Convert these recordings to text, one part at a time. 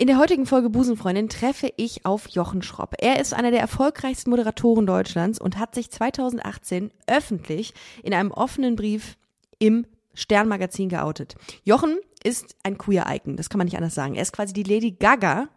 In der heutigen Folge Busenfreundin treffe ich auf Jochen Schropp. Er ist einer der erfolgreichsten Moderatoren Deutschlands und hat sich 2018 öffentlich in einem offenen Brief im Sternmagazin geoutet. Jochen ist ein Queer-Icon, das kann man nicht anders sagen. Er ist quasi die Lady Gaga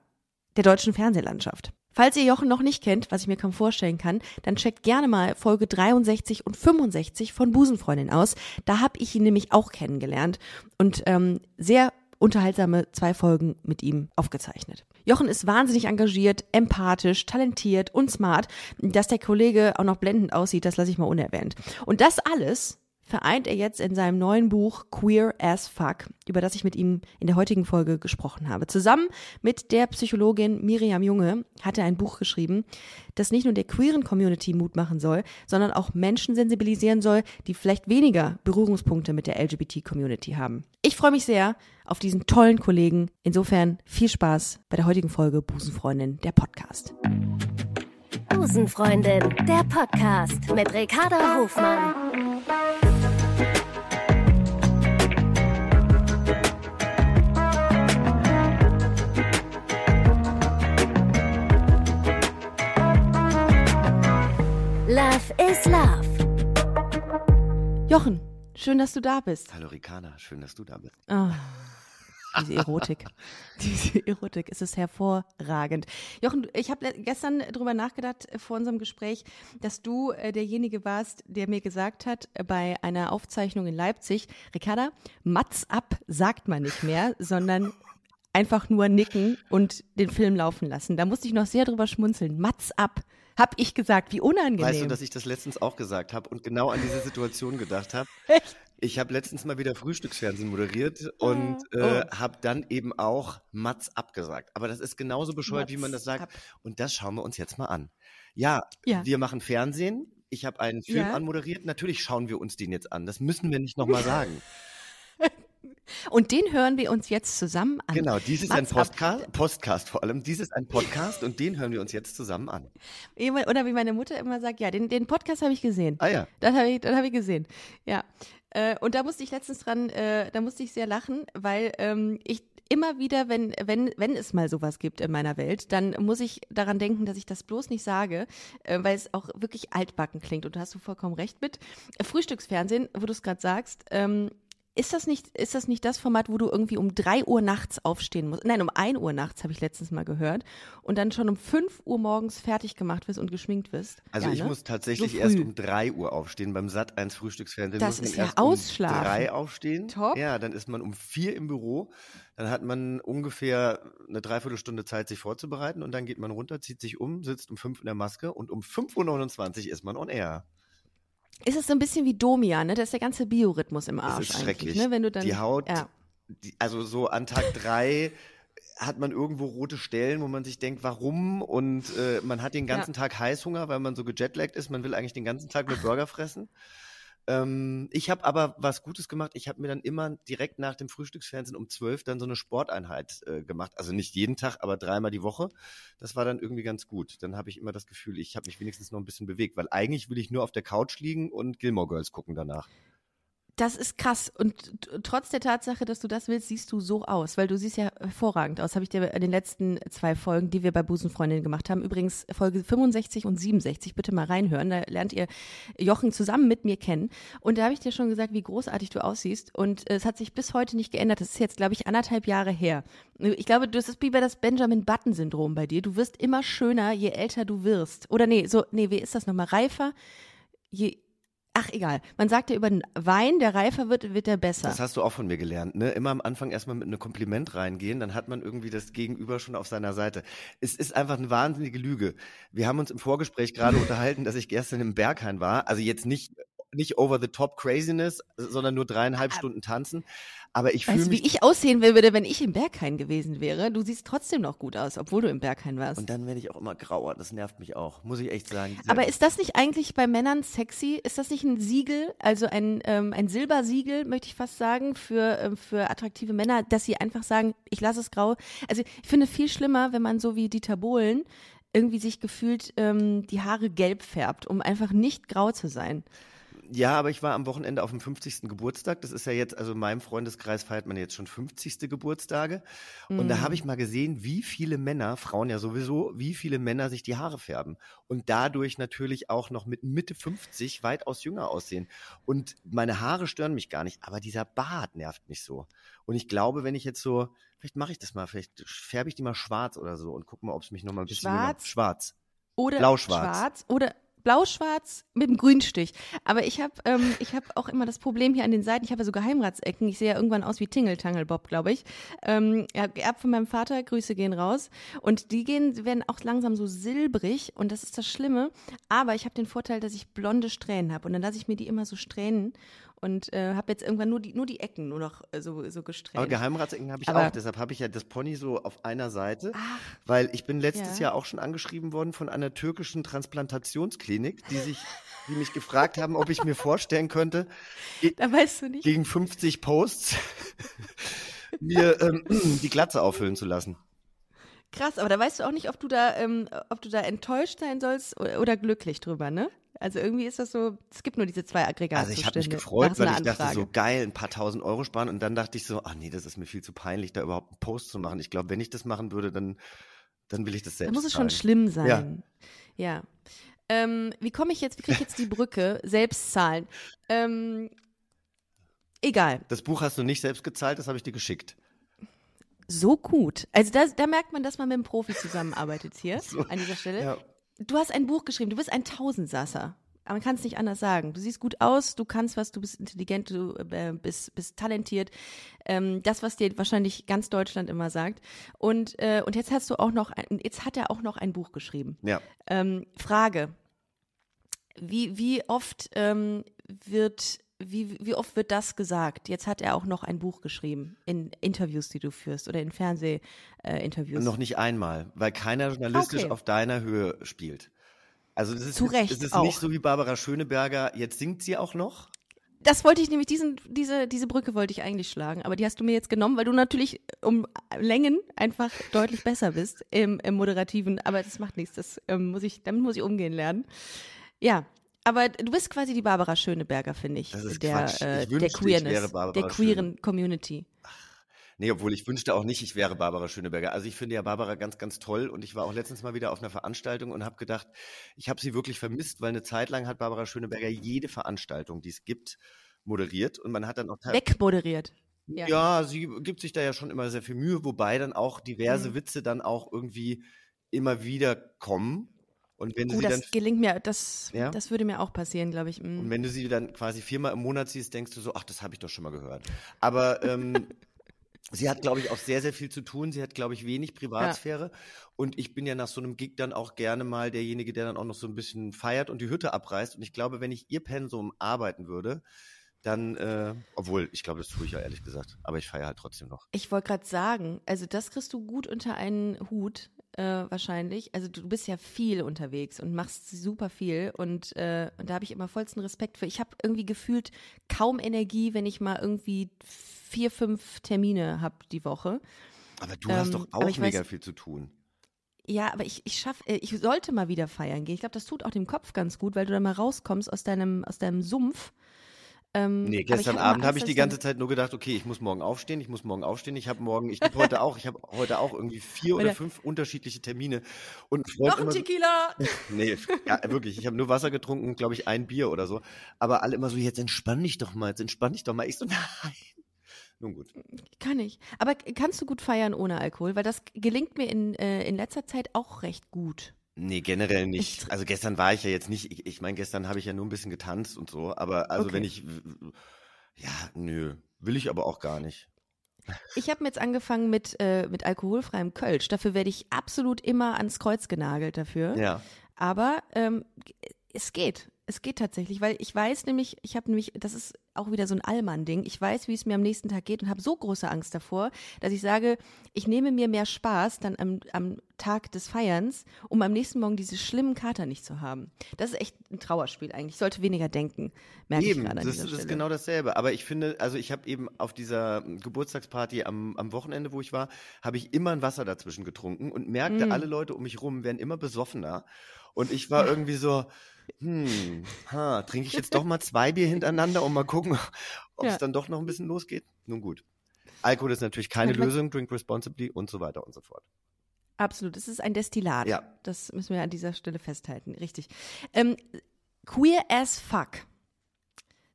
der deutschen Fernsehlandschaft. Falls ihr Jochen noch nicht kennt, was ich mir kaum vorstellen kann, dann checkt gerne mal Folge 63 und 65 von Busenfreundin aus. Da habe ich ihn nämlich auch kennengelernt und ähm, sehr unterhaltsame zwei Folgen mit ihm aufgezeichnet. Jochen ist wahnsinnig engagiert, empathisch, talentiert und smart. Dass der Kollege auch noch blendend aussieht, das lasse ich mal unerwähnt. Und das alles vereint er jetzt in seinem neuen Buch Queer as Fuck, über das ich mit ihm in der heutigen Folge gesprochen habe. Zusammen mit der Psychologin Miriam Junge hat er ein Buch geschrieben, das nicht nur der queeren Community Mut machen soll, sondern auch Menschen sensibilisieren soll, die vielleicht weniger Berührungspunkte mit der LGBT-Community haben. Ich freue mich sehr auf diesen tollen Kollegen. Insofern viel Spaß bei der heutigen Folge Busenfreundin, der Podcast. Busenfreundin, der Podcast mit Ricarda Hofmann. Love is Love. Jochen, schön, dass du da bist. Hallo Rikana, schön, dass du da bist. Oh, diese Erotik. diese Erotik, es ist hervorragend. Jochen, ich habe gestern drüber nachgedacht äh, vor unserem Gespräch, dass du äh, derjenige warst, der mir gesagt hat, äh, bei einer Aufzeichnung in Leipzig, Ricarda, Mats ab sagt man nicht mehr, sondern einfach nur nicken und den Film laufen lassen. Da musste ich noch sehr drüber schmunzeln. Mats ab. Hab ich gesagt, wie unangenehm. Weißt du, dass ich das letztens auch gesagt habe und genau an diese Situation gedacht habe? Ich habe letztens mal wieder Frühstücksfernsehen moderiert und Oh. äh, habe dann eben auch Mats abgesagt. Aber das ist genauso bescheuert, wie man das Mats sagt. ab. Und das schauen wir uns jetzt mal an. Ja, Ja. wir machen Fernsehen. Ich habe einen Film Ja. anmoderiert. Natürlich schauen wir uns den jetzt an. Das müssen wir nicht nochmal sagen. Und den hören wir uns jetzt zusammen an. Genau, dies ist ein Mats ab. Postcast, Postcast vor allem. Dies ist ein Podcast und den hören wir uns jetzt zusammen an. Oder wie meine Mutter immer sagt, ja, den, den Podcast habe ich gesehen. Ah ja. Das habe ich, das hab ich gesehen. Ja. Äh, und da musste ich letztens dran, äh, da musste ich sehr lachen, weil ähm, ich immer wieder, wenn, wenn, wenn es mal sowas gibt in meiner Welt, dann muss ich daran denken, dass ich das bloß nicht sage, äh, weil es auch wirklich altbacken klingt. Und da hast du vollkommen recht mit. Frühstücksfernsehen, wo du es gerade sagst, ähm, ist das nicht, ist das nicht das Format, wo du irgendwie um drei Uhr nachts aufstehen musst? Nein, um ein Uhr nachts habe ich letztens mal gehört und dann schon um fünf Uhr morgens fertig gemacht wirst und geschminkt wirst. Also ja, ich ne? muss tatsächlich So erst um 3 Uhr aufstehen beim Sat 1 Frühstücksfernsehen. Das ist ja erst Ausschlafen. Um 3 aufstehen. Top. Ja, dann ist man um 4 im Büro. Dann hat man ungefähr eine Dreiviertelstunde Zeit, sich vorzubereiten. Und dann geht man runter, zieht sich um, sitzt um 5 in der Maske und um 5.29 Uhr ist man on air. Ist es so ein bisschen wie Domia, ne? Da ist der ganze Biorhythmus im Das Arsch ist eigentlich, schrecklich. ne? Wenn du dann, die Haut, Ja. die, also so an Tag 3 hat man irgendwo rote Stellen, wo man sich denkt, warum? Und äh, man hat den ganzen Tag Heißhunger, weil man so gejetlaggt ist. Man will eigentlich den ganzen Tag nur Burger fressen. Ähm, ich habe aber was Gutes gemacht. Ich habe mir dann immer direkt nach dem Frühstücksfernsehen um 12 dann so eine Sporteinheit äh, gemacht. Also nicht jeden Tag, aber dreimal die Woche. Das war dann irgendwie ganz gut. Dann habe ich immer das Gefühl, ich habe mich wenigstens noch ein bisschen bewegt, weil eigentlich will ich nur auf der Couch liegen und Gilmore Girls gucken danach. Das ist krass. Und trotz der Tatsache, dass du das willst, siehst du so aus, weil du siehst ja hervorragend aus. Habe ich dir in den letzten zwei Folgen, die wir bei Busenfreundinnen gemacht haben, übrigens Folge 65 und 67, bitte mal reinhören. Da lernt ihr Jochen zusammen mit mir kennen. Und da habe ich dir schon gesagt, wie großartig du aussiehst. Und äh, es hat sich bis heute nicht geändert. Das ist jetzt, glaube ich, anderthalb Jahre her. Ich glaube, das ist wie bei das Benjamin Button-Syndrom bei dir. Du wirst immer schöner, je älter du wirst. Oder nee, so, nee, wie ist das nochmal? Reifer, je. Ach, egal. Man sagt ja über den Wein, der reifer wird, wird er besser. Das hast du auch von mir gelernt, ne? Immer am Anfang erstmal mit einem Kompliment reingehen, dann hat man irgendwie das Gegenüber schon auf seiner Seite. Es ist einfach eine wahnsinnige Lüge. Wir haben uns im Vorgespräch gerade unterhalten, dass ich gestern im Berghain war. Also jetzt nicht, nicht over the top craziness, sondern nur dreieinhalb Stunden tanzen. Aber ich fühle mich. wie ich aussehen würde, wenn ich im Berghain gewesen wäre? Du siehst trotzdem noch gut aus, obwohl du im Berghain warst. Und dann werde ich auch immer grauer. Das nervt mich auch, muss ich echt sagen. Aber ist das nicht eigentlich bei Männern sexy? Ist das nicht ein Siegel, also ein, ähm, ein Silbersiegel, möchte ich fast sagen, für, ähm, für attraktive Männer, dass sie einfach sagen, ich lasse es grau? Also ich finde viel schlimmer, wenn man so wie Dieter Bohlen irgendwie sich gefühlt ähm, die Haare gelb färbt, um einfach nicht grau zu sein. Ja, aber ich war am Wochenende auf dem 50. Geburtstag. Das ist ja jetzt, also in meinem Freundeskreis feiert man jetzt schon 50. Geburtstage. Und da habe ich mal gesehen, wie viele Männer, Frauen ja sowieso, wie viele Männer sich die Haare färben. Und dadurch natürlich auch noch mit Mitte 50 weitaus jünger aussehen. Und meine Haare stören mich gar nicht, aber dieser Bart nervt mich so. Und ich glaube, wenn ich jetzt so, vielleicht mache ich das mal, vielleicht färbe ich die mal schwarz oder so und gucke mal, ob es mich noch mal ein bisschen jünger- Schwarz? schwarz. Oder Blau-schwarz. schwarz oder blau-schwarz mit einem Grünstich. Aber ich habe ähm, ich hab auch immer das Problem hier an den Seiten, ich habe ja so Geheimratsecken, ich sehe ja irgendwann aus wie Tingle Bob, glaube ich. Ähm, geerbt von meinem Vater, Grüße gehen raus. Und die gehen, werden auch langsam so silbrig und das ist das Schlimme. Aber ich habe den Vorteil, dass ich blonde Strähnen habe und dann lasse ich mir die immer so strähnen und äh, habe jetzt irgendwann nur die, nur die Ecken nur noch äh, so, so Aber gesträhnt. Geheimratsecken habe ich Aber- auch, deshalb habe ich ja das Pony so auf einer Seite, weil ich bin letztes Ja. Jahr auch schon angeschrieben worden von einer türkischen Transplantationsklinik, die sich, die mich gefragt haben, ob ich mir vorstellen könnte, Da weißt du nicht. gegen 50 Posts mir ähm, die Glatze auffüllen zu lassen. Krass, aber da weißt du auch nicht, ob du da, ähm, ob du da enttäuscht sein sollst oder, oder glücklich drüber, ne? Also irgendwie ist das so, es gibt nur diese zwei Also Aggregatzustände. ich habe mich gefreut, weil ich dachte Anfrage. so geil, ein paar tausend Euro sparen und dann dachte ich so, ach nee, das ist mir viel zu peinlich, da überhaupt einen Post zu machen. Ich glaube, wenn ich das machen würde, dann, dann will ich das Da selbst muss es schon zahlen. schlimm sein. Ja. Ähm, wie komme ich jetzt, wie kriege ich jetzt die Brücke? Selbst zahlen. Ähm, egal. Das Buch hast du nicht selbst gezahlt, das habe ich dir geschickt. So gut. Also da, da merkt man, dass man mit einem Profi zusammenarbeitet hier So, an dieser Stelle. Ja. Du hast ein Buch geschrieben, du bist ein Tausendsasser. Aber man kann es nicht anders sagen. Du siehst gut aus, du kannst was, du bist intelligent, du äh, bist, bist talentiert. Ähm, das, was dir wahrscheinlich ganz Deutschland immer sagt. Und, äh, und jetzt hast du auch noch, ein, jetzt hat er auch noch ein Buch geschrieben. Ja. Ähm, Frage. Wie, wie oft ähm, wird, wie, wie oft wird das gesagt? Jetzt hat er auch noch ein Buch geschrieben in Interviews, die du führst oder in Fernsehinterviews. Äh. Noch nicht einmal, weil keiner journalistisch Okay. auf deiner Höhe spielt. Also das ist, Zu Recht es ist auch. nicht so wie Barbara Schöneberger, jetzt singt sie auch noch. Das wollte ich nämlich, diesen, diese, diese Brücke wollte ich eigentlich schlagen, aber die hast du mir jetzt genommen, weil du natürlich um Längen einfach deutlich besser bist im, im Moderativen, aber das macht nichts, das ähm, muss ich, damit muss ich umgehen lernen. Ja, aber du bist quasi die Barbara Schöneberger, finde ich, Das ist der, Quatsch. Ich äh, der wünschte, ich Queerness, wäre Barbara der queeren Community. Nee, obwohl ich wünschte auch nicht, ich wäre Barbara Schöneberger. Also ich finde ja Barbara ganz, ganz toll und ich war auch letztens mal wieder auf einer Veranstaltung und habe gedacht, ich habe sie wirklich vermisst, weil eine Zeit lang hat Barbara Schöneberger jede Veranstaltung, die es gibt, moderiert und man hat dann auch Wegmoderiert. Ja. Ja, sie gibt sich da ja schon immer sehr viel Mühe, wobei dann auch diverse Mhm. Witze dann auch irgendwie immer wieder kommen. Und wenn du Oh, sie dann das gelingt mir, das, Ja? das würde mir auch passieren, glaube ich. Mm. und wenn du sie dann quasi viermal im Monat siehst, denkst du so, ach, das habe ich doch schon mal gehört. Aber ähm, sie hat, glaube ich, auch sehr, sehr viel zu tun. Sie hat, glaube ich, wenig Privatsphäre. Und ich bin ja nach so einem Gig dann auch gerne mal derjenige, der dann auch noch so ein bisschen feiert und die Hütte abreißt. Und ich glaube, wenn ich ihr Pensum arbeiten würde, dann, äh, obwohl, ich glaube, das tue ich ja ehrlich gesagt, aber ich feiere halt trotzdem noch. Ich wollte gerade sagen, also das kriegst du gut unter einen Hut, äh, wahrscheinlich. Also du bist ja viel unterwegs und machst super viel und, äh, und da habe ich immer vollsten Respekt für. Ich habe irgendwie gefühlt kaum Energie, wenn ich mal irgendwie vier, fünf Termine habe die Woche. Aber du hast Ähm, doch aber auch mega weiß- viel zu tun. Ja, aber ich, ich schaff, äh, ich sollte mal wieder feiern gehen. Ich glaube, das tut auch dem Kopf ganz gut, weil du dann mal rauskommst aus deinem, aus deinem Sumpf. Ähm, Nee, gestern Abend habe ich die ganze Zeit nur gedacht, okay, ich muss morgen aufstehen, ich muss morgen aufstehen. Ich habe morgen, ich habe heute auch, ich habe heute auch irgendwie vier oder fünf unterschiedliche Termine. Und Noch ein Tequila! Nee, ja, wirklich. Ich habe nur Wasser getrunken, glaube ich, ein Bier oder so. Aber alle immer so, jetzt entspann dich doch mal, jetzt entspann dich doch mal. Ich so, nein. Nun gut. Kann ich. Aber kannst du gut feiern ohne Alkohol? Weil das gelingt mir in, äh, in letzter Zeit auch recht gut. Nee, generell nicht. Ich- Also gestern war ich ja jetzt nicht, ich, ich meine, gestern habe ich ja nur ein bisschen getanzt und so, aber also Okay. wenn ich, ja, nö, will ich aber auch gar nicht. Ich habe jetzt angefangen mit, äh, mit alkoholfreiem Kölsch. Dafür werde ich absolut immer ans Kreuz genagelt dafür. Ja. Aber ähm, es geht. Es geht tatsächlich, weil ich weiß nämlich, ich habe nämlich, das ist auch wieder so ein Allmann-Ding, ich weiß, wie es mir am nächsten Tag geht und habe so große Angst davor, dass ich sage, ich nehme mir mehr Spaß dann am, am Tag des Feierns, um am nächsten Morgen diese schlimmen Kater nicht zu haben. Das ist echt ein Trauerspiel eigentlich. Ich sollte weniger denken, merke Eben, ich gerade an das, ist genau dasselbe. Aber ich finde, also ich habe eben auf dieser Geburtstagsparty am, am Wochenende, wo ich war, habe ich immer ein Wasser dazwischen getrunken und merkte, Mm. alle Leute um mich rum werden immer besoffener. Und ich war irgendwie so, hm, ha, trinke ich jetzt doch mal zwei Bier hintereinander und mal gucken, ob es Ja. dann doch noch ein bisschen losgeht? Nun gut. Alkohol ist natürlich keine Lösung, drink responsibly und so weiter und so fort. Absolut, es ist ein Destillat. Ja. Das müssen wir an dieser Stelle festhalten, richtig. Ähm, queer as fuck.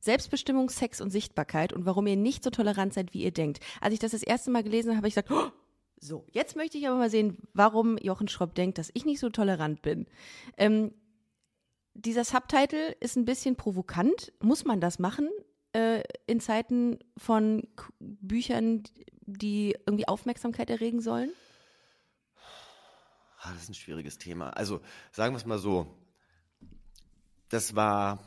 Selbstbestimmung, Sex und Sichtbarkeit und warum ihr nicht so tolerant seid, wie ihr denkt. Als ich das das erste Mal gelesen habe, habe ich gesagt, oh, so, jetzt möchte ich aber mal sehen, warum Jochen Schropp denkt, dass ich nicht so tolerant bin. Ähm, dieser Subtitle ist ein bisschen provokant. Muss man das machen äh, in Zeiten von Büchern, die irgendwie Aufmerksamkeit erregen sollen? Ah, Das ist ein schwieriges Thema. Also sagen wir es mal so. Das war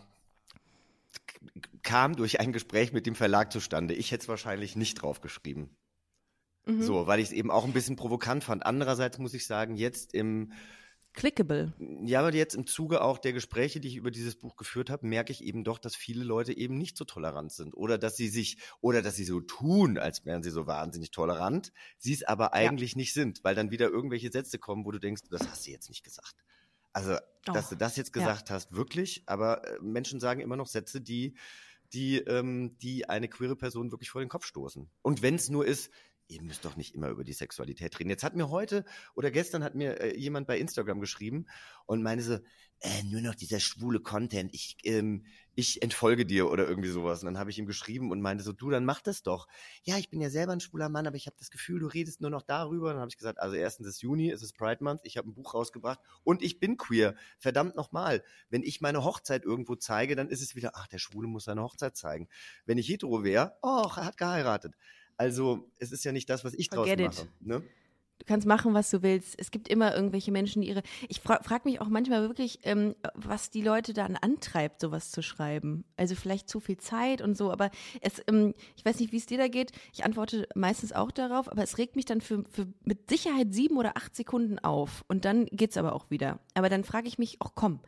kam durch ein Gespräch mit dem Verlag zustande. Ich hätte es wahrscheinlich nicht draufgeschrieben. Mhm. So, weil ich es eben auch ein bisschen provokant fand. Andererseits muss ich sagen, jetzt im Clickable. ja, aber jetzt im Zuge auch der Gespräche, die ich über dieses Buch geführt habe, merke ich eben doch, dass viele Leute eben nicht so tolerant sind oder dass sie sich oder dass sie so tun, als wären sie so wahnsinnig tolerant, sie es aber eigentlich nicht sind, weil dann wieder irgendwelche Sätze kommen, wo du denkst, das hast du jetzt nicht gesagt. Also, dass Oh, du das jetzt ja. gesagt hast, wirklich, aber äh, Menschen sagen immer noch Sätze, die die ähm, die eine queere Person wirklich vor den Kopf stoßen. Und wenn es nur ist, ihr müsst doch nicht immer über die Sexualität reden. Jetzt hat mir heute oder gestern hat mir äh, jemand bei Instagram geschrieben und meinte so, äh, nur noch dieser schwule Content, ich, ähm, ich entfolge dir oder irgendwie sowas. Und dann habe ich ihm geschrieben und meinte so, du, dann mach das doch. Ja, ich bin ja selber ein schwuler Mann, aber ich habe das Gefühl, du redest nur noch darüber. Und dann habe ich gesagt, also erstens ist Juni, es ist Pride Month, ich habe ein Buch rausgebracht und ich bin queer. Verdammt nochmal, wenn ich meine Hochzeit irgendwo zeige, dann ist es wieder, ach, der Schwule muss seine Hochzeit zeigen. Wenn ich hetero wäre, oh, er hat geheiratet. Also es ist ja nicht das, was ich Forget it. mache. Ne? Du kannst machen, was du willst. Es gibt immer irgendwelche Menschen, die ihre. Ich fra frage mich auch manchmal wirklich, ähm, was die Leute dann antreibt, sowas zu schreiben. Also vielleicht zu viel Zeit und so, aber es, ähm, ich weiß nicht, wie es dir da geht. Ich antworte meistens auch darauf, aber es regt mich dann für, für mit Sicherheit sieben oder acht Sekunden auf. Und dann geht's aber auch wieder. Aber dann frage ich mich, ach komm,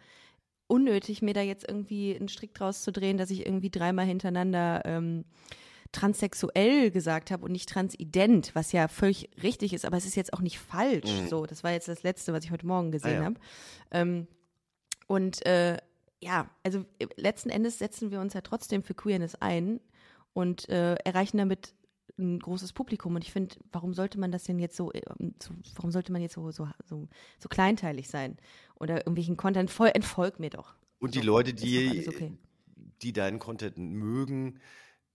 unnötig, mir da jetzt irgendwie einen Strick draus zu drehen, dass ich irgendwie dreimal hintereinander ähm, transsexuell gesagt habe und nicht transident, was ja völlig richtig ist, aber es ist jetzt auch nicht falsch. Mhm. So, das war jetzt das Letzte, was ich heute Morgen gesehen Ah, ja. habe. Ähm, und äh, ja, also äh, letzten Endes setzen wir uns ja trotzdem für Queerness ein und äh, erreichen damit ein großes Publikum. Und ich finde, warum sollte man das denn jetzt so, ähm, so warum sollte man jetzt so, so, so, so kleinteilig sein? Oder irgendwelchen Content, voll, entfolg mir doch. Und die So, Leute, die, okay. die deinen Content mögen,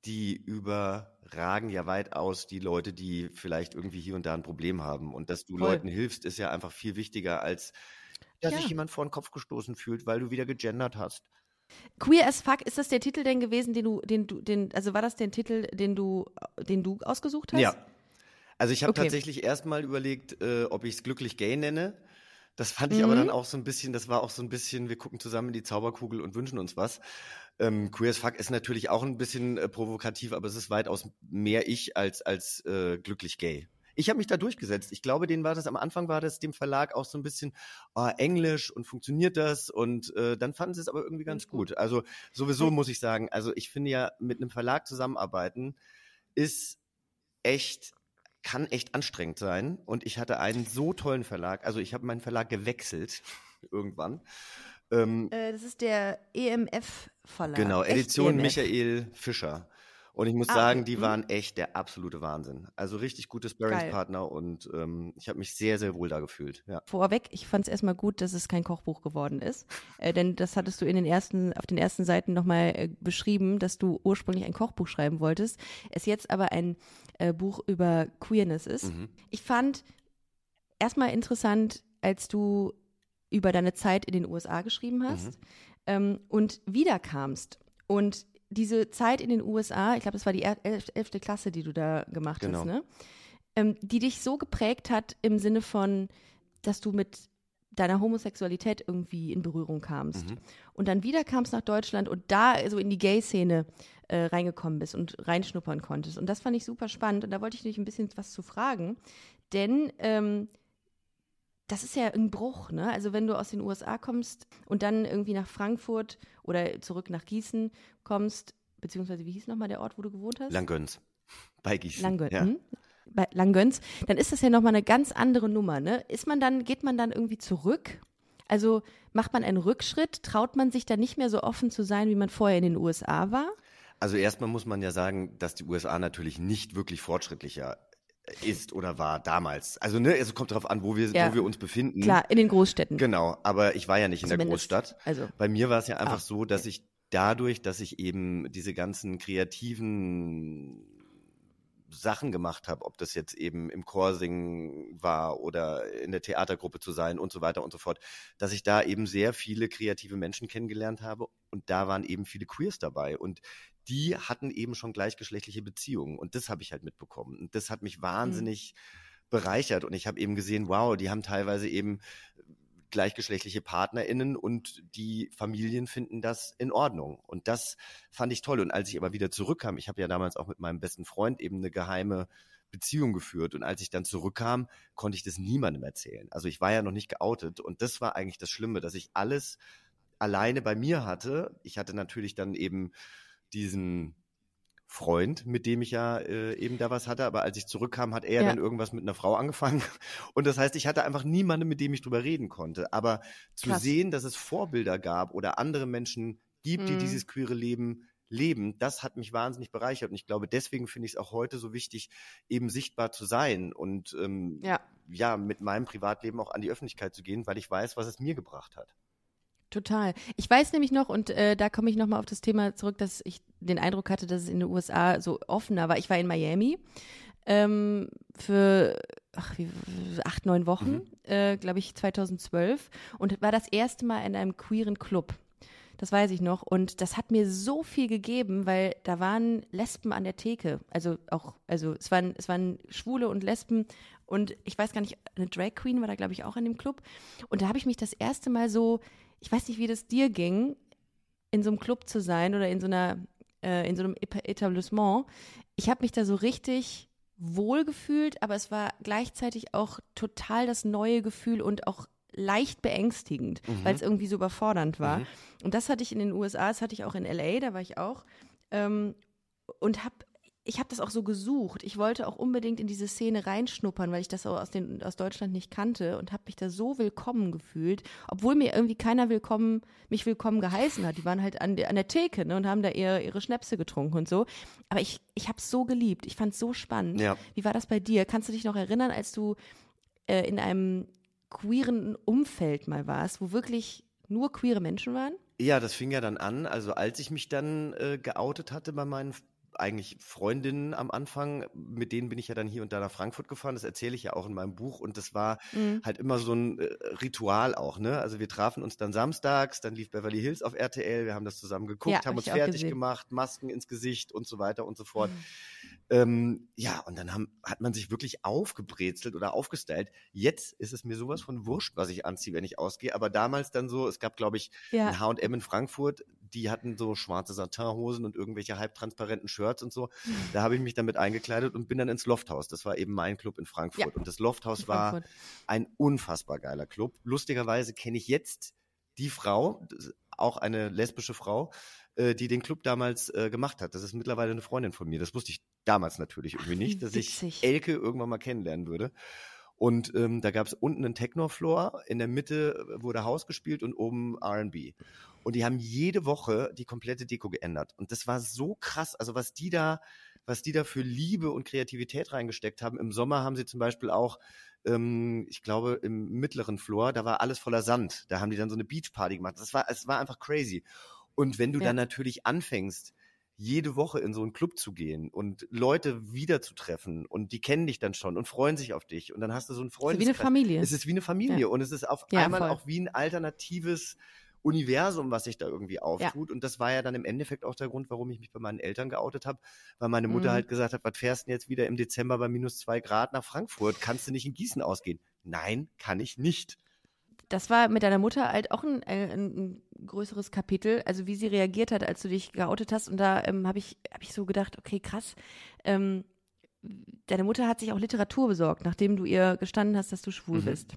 die überragen ja weitaus die Leute, die vielleicht irgendwie hier und da ein Problem haben. Und dass du Voll. Leuten hilfst, ist ja einfach viel wichtiger, als dass Ja. sich jemand vor den Kopf gestoßen fühlt, weil du wieder gegendert hast. Queer as fuck, ist das der Titel denn gewesen, den du, den du, den, also war das der Titel, den du, den du ausgesucht hast? Ja. Also ich habe Okay. tatsächlich erstmal überlegt, äh, ob ich es glücklich gay nenne. Das fand ich aber Mhm. dann auch so ein bisschen, das war auch so ein bisschen, wir gucken zusammen in die Zauberkugel und wünschen uns was. Ähm, Queer as Fuck ist natürlich auch ein bisschen äh, provokativ, aber es ist weitaus mehr ich als, als äh, glücklich gay. Ich habe mich da durchgesetzt. Ich glaube, denen war das am Anfang war das dem Verlag auch so ein bisschen oh, Englisch und funktioniert das und äh, dann fanden sie es aber irgendwie ganz gut. gut. Also sowieso muss ich sagen, also ich finde ja mit einem Verlag zusammenarbeiten ist echt kann echt anstrengend sein und ich hatte einen so tollen Verlag. Also ich habe meinen Verlag gewechselt irgendwann. Ähm, Äh, das ist der EMF-Verlag. genau, Edition EMF. Michael Fischer. Und ich muss Ah, sagen, die Mhm. waren echt der absolute Wahnsinn. Also richtig gute Sparringspartner und ähm, ich habe mich sehr, sehr wohl da gefühlt. Ja. Vorweg, ich fand es erstmal gut, dass es kein Kochbuch geworden ist. Äh, denn das hattest du in den ersten, auf den ersten Seiten nochmal äh, beschrieben, dass du ursprünglich ein Kochbuch schreiben wolltest. Es jetzt aber ein äh, Buch über Queerness ist. Mhm. Ich fand erstmal interessant, als du über deine Zeit in den USA geschrieben hast ähm, und wiederkamst. Und diese Zeit in den USA, ich glaube, das war die el- elf- elfte Klasse, die du da gemacht Genau. hast, ne? Ähm, die dich so geprägt hat im Sinne von, dass du mit deiner Homosexualität irgendwie in Berührung kamst. Mhm. Und dann wieder kamst nach Deutschland und da so in die Gay-Szene äh, reingekommen bist und reinschnuppern konntest. Und das fand ich super spannend. Und da wollte ich dich ein bisschen was zu fragen. Denn ähm, das ist ja ein Bruch, ne? Also wenn du aus den USA kommst und dann irgendwie nach Frankfurt oder zurück nach Gießen kommst, beziehungsweise wie hieß nochmal der Ort, wo du gewohnt hast? Langgöns. Bei Gießen. Langgöns. Ja. Hm? Bei Langgöns, dann ist das ja nochmal eine ganz andere Nummer, ne? Ist man dann, geht man dann irgendwie zurück? Also macht man einen Rückschritt? Traut man sich dann nicht mehr so offen zu sein, wie man vorher in den USA war? Also erstmal muss man ja sagen, dass die USA natürlich nicht wirklich fortschrittlicher ist oder war damals. Also ne, es kommt darauf an, wo wir, Ja. wo wir uns befinden. Klar, in den Großstädten. Genau, aber ich war ja nicht in der Zumindest. Großstadt. Also, Bei mir war es ja einfach Ah, so, dass ich dadurch, dass ich eben diese ganzen kreativen Sachen gemacht habe, ob das jetzt eben im Chorsingen war oder in der Theatergruppe zu sein und so weiter und so fort, dass ich da eben sehr viele kreative Menschen kennengelernt habe und da waren eben viele Queers dabei und die hatten eben schon gleichgeschlechtliche Beziehungen und das habe ich halt mitbekommen und das hat mich wahnsinnig bereichert und ich habe eben gesehen, wow, die haben teilweise eben gleichgeschlechtliche PartnerInnen und die Familien finden das in Ordnung. Und das fand ich toll. Und als ich aber wieder zurückkam, ich habe ja damals auch mit meinem besten Freund eben eine geheime Beziehung geführt. Und als ich dann zurückkam, konnte ich das niemandem erzählen. Also ich war ja noch nicht geoutet. Und das war eigentlich das Schlimme, dass ich alles alleine bei mir hatte. Ich hatte natürlich dann eben diesen Freund, mit dem ich ja äh, eben da was hatte, aber als ich zurückkam, hat er Ja. dann irgendwas mit einer Frau angefangen. Und das heißt, ich hatte einfach niemanden, mit dem ich drüber reden konnte. Aber zu Krass. sehen, dass es Vorbilder gab oder andere Menschen gibt, die Mhm. dieses queere Leben leben, das hat mich wahnsinnig bereichert. Und ich glaube, deswegen finde ich es auch heute so wichtig, eben sichtbar zu sein und ähm, ja, ja, mit meinem Privatleben auch an die Öffentlichkeit zu gehen, weil ich weiß, was es mir gebracht hat. Total. Ich weiß nämlich noch, und äh, da komme ich nochmal auf das Thema zurück, dass ich den Eindruck hatte, dass es in den USA so offener war. Ich war in Miami ähm, für ach, wie, acht, neun Wochen, Mhm. äh, glaube ich, 2012 und war das erste Mal in einem queeren Club. Das weiß ich noch. Und das hat mir so viel gegeben, weil da waren Lesben an der Theke. Also auch, also es waren, es waren Schwule und Lesben und ich weiß gar nicht, eine Drag Queen war da, glaube ich, auch in dem Club. Und da habe ich mich das erste Mal so, ich weiß nicht, wie das dir ging, in so einem Club zu sein oder in so einer, äh, in so einem Eta- Etablissement. Ich habe mich da so richtig wohl gefühlt, aber es war gleichzeitig auch total das neue Gefühl und auch leicht beängstigend, weil es irgendwie so überfordernd war. Und das hatte ich in den USA, das hatte ich auch in LA, da war ich auch. Ähm, und habe ich habe das auch so gesucht. Ich wollte auch unbedingt in diese Szene reinschnuppern, weil ich das aus, den, aus Deutschland nicht kannte und habe mich da so willkommen gefühlt, obwohl mir irgendwie keiner willkommen, mich willkommen geheißen hat. Die waren halt an der, an der Theke ne, und haben da ihre, ihre Schnäpse getrunken und so. Aber ich, ich habe es so geliebt. Ich fand es so spannend. Ja. Wie war das bei dir? Kannst du dich noch erinnern, als du äh, in einem queeren Umfeld mal warst, wo wirklich nur queere Menschen waren? Ja, das fing ja dann an. Also als ich mich dann äh, geoutet hatte bei meinen eigentlich Freundinnen am Anfang, mit denen bin ich ja dann hier und da nach Frankfurt gefahren. Das erzähle ich ja auch in meinem Buch. Und das war Mhm. halt immer so ein äh, Ritual auch, ne? Also wir trafen uns dann samstags, dann lief Beverly Hills auf RTL, wir haben das zusammen geguckt, Ja, haben hab uns fertig gesehen. gemacht, Masken ins Gesicht und so weiter und so fort. Mhm. Ähm, ja, und dann haben, hat man sich wirklich aufgebrezelt oder aufgestylt. Jetzt ist es mir sowas von wurscht, was ich anziehe, wenn ich ausgehe. Aber damals dann so, es gab, glaube ich, Ja. ein H&M in Frankfurt, die hatten so schwarze Satinhosen und irgendwelche halbtransparenten Shirts und so. Da habe ich mich damit eingekleidet und bin dann ins Lofthaus. Das war eben mein Club in Frankfurt. Ja. Und das Lofthaus war ein unfassbar geiler Club. Lustigerweise kenne ich jetzt die Frau, auch eine lesbische Frau, äh, die den Club damals äh, gemacht hat. Das ist mittlerweile eine Freundin von mir. Das wusste ich damals natürlich irgendwie wie nicht, dass witzig. ich Elke irgendwann mal kennenlernen würde. Und ähm, da gab es unten einen Techno-Floor, in der Mitte wurde Haus gespielt und oben R&B. Und die haben jede Woche die komplette Deko geändert. Und das war so krass. Also was die da, was die da für Liebe und Kreativität reingesteckt haben. Im Sommer haben sie zum Beispiel auch, ähm, ich glaube, im mittleren Floor, da war alles voller Sand. Da haben die dann so eine Beachparty gemacht. Das war, es war einfach crazy. Und wenn du Ja. dann natürlich anfängst, jede Woche in so einen Club zu gehen und Leute wiederzutreffen und die kennen dich dann schon und freuen sich auf dich und dann hast du so einen So wie eine. Familie. Es ist wie eine Familie Ja. und es ist auf Ja, einmal voll. auch wie ein alternatives Universum, was sich da irgendwie auftut. Und das war ja dann im Endeffekt auch der Grund, warum ich mich bei meinen Eltern geoutet habe, weil meine Mutter Mhm. halt gesagt hat, was fährst du denn jetzt wieder im Dezember bei minus zwei Grad nach Frankfurt? Kannst du nicht in Gießen ausgehen? Nein, kann ich nicht. Das war mit deiner Mutter halt auch ein, äh, ein, ein größeres Kapitel, also wie sie reagiert hat, als du dich geoutet hast. Und da ähm, habe ich, hab ich so gedacht, okay, krass. Ähm, deine Mutter hat sich auch Literatur besorgt, nachdem du ihr gestanden hast, dass du schwul Mhm. bist.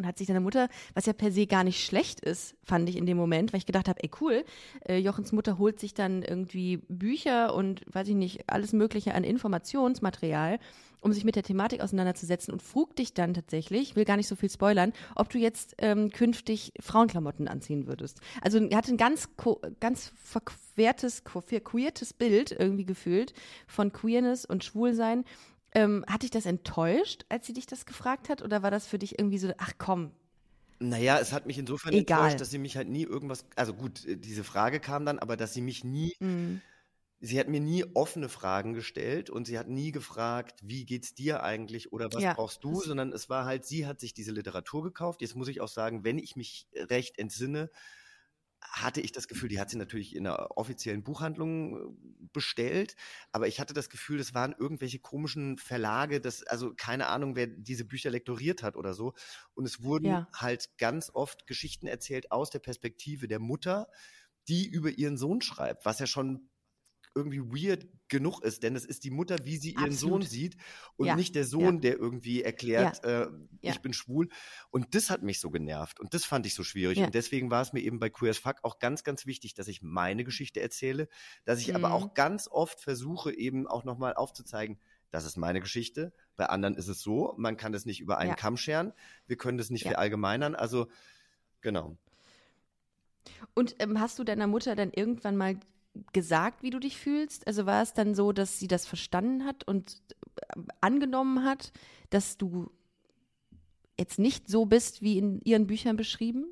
Und hat sich deine Mutter, was ja per se gar nicht schlecht ist, fand ich in dem Moment, weil ich gedacht habe, ey cool, äh, Jochens Mutter holt sich dann irgendwie Bücher und weiß ich nicht, alles Mögliche an Informationsmaterial, um sich mit der Thematik auseinanderzusetzen und frug dich dann tatsächlich, will gar nicht so viel spoilern, ob du jetzt ähm, künftig Frauenklamotten anziehen würdest. Also er hatte ein ganz, ganz verquertes, queertes Bild irgendwie gefühlt von Queerness und Schwulsein ähm, hat dich das enttäuscht, als sie dich das gefragt hat? Oder war das für dich irgendwie so, ach komm? Naja, es hat mich insofern Egal. enttäuscht, dass sie mich halt nie irgendwas, also gut, äh, diese Frage kam dann, aber dass sie mich nie, mhm. sie hat mir nie offene Fragen gestellt und sie hat nie gefragt, wie geht's dir eigentlich oder was ja. brauchst du, sondern es war halt, sie hat sich diese Literatur gekauft. Jetzt muss ich auch sagen, wenn ich mich recht entsinne, hatte ich das Gefühl, die hat sie natürlich in einer offiziellen Buchhandlung äh, bestellt, aber ich hatte das Gefühl, das waren irgendwelche komischen Verlage, das, also keine Ahnung, wer diese Bücher lektoriert hat oder so. Und es wurden ja. halt ganz oft Geschichten erzählt aus der Perspektive der Mutter, die über ihren Sohn schreibt, was ja schon irgendwie weird genug ist, denn es ist die Mutter, wie sie ihren Absolut. Sohn sieht und ja. nicht der Sohn, ja. der irgendwie erklärt, ja. äh, ich bin schwul. Und das hat mich so genervt und das fand ich so schwierig. Und deswegen war es mir eben bei Queer as Fuck auch ganz, ganz wichtig, dass ich meine Geschichte erzähle, dass ich mhm. aber auch mhm. ganz oft versuche, eben auch nochmal aufzuzeigen, das ist meine Geschichte. Bei anderen ist es so, man kann das nicht über einen Kamm scheren. Wir können das nicht verallgemeinern. Also, genau. Und ähm, hast du deiner Mutter dann irgendwann mal gesagt, wie du dich fühlst? Also war es dann so, dass sie das verstanden hat und äh, angenommen hat, dass du jetzt nicht so bist, wie in ihren Büchern beschrieben?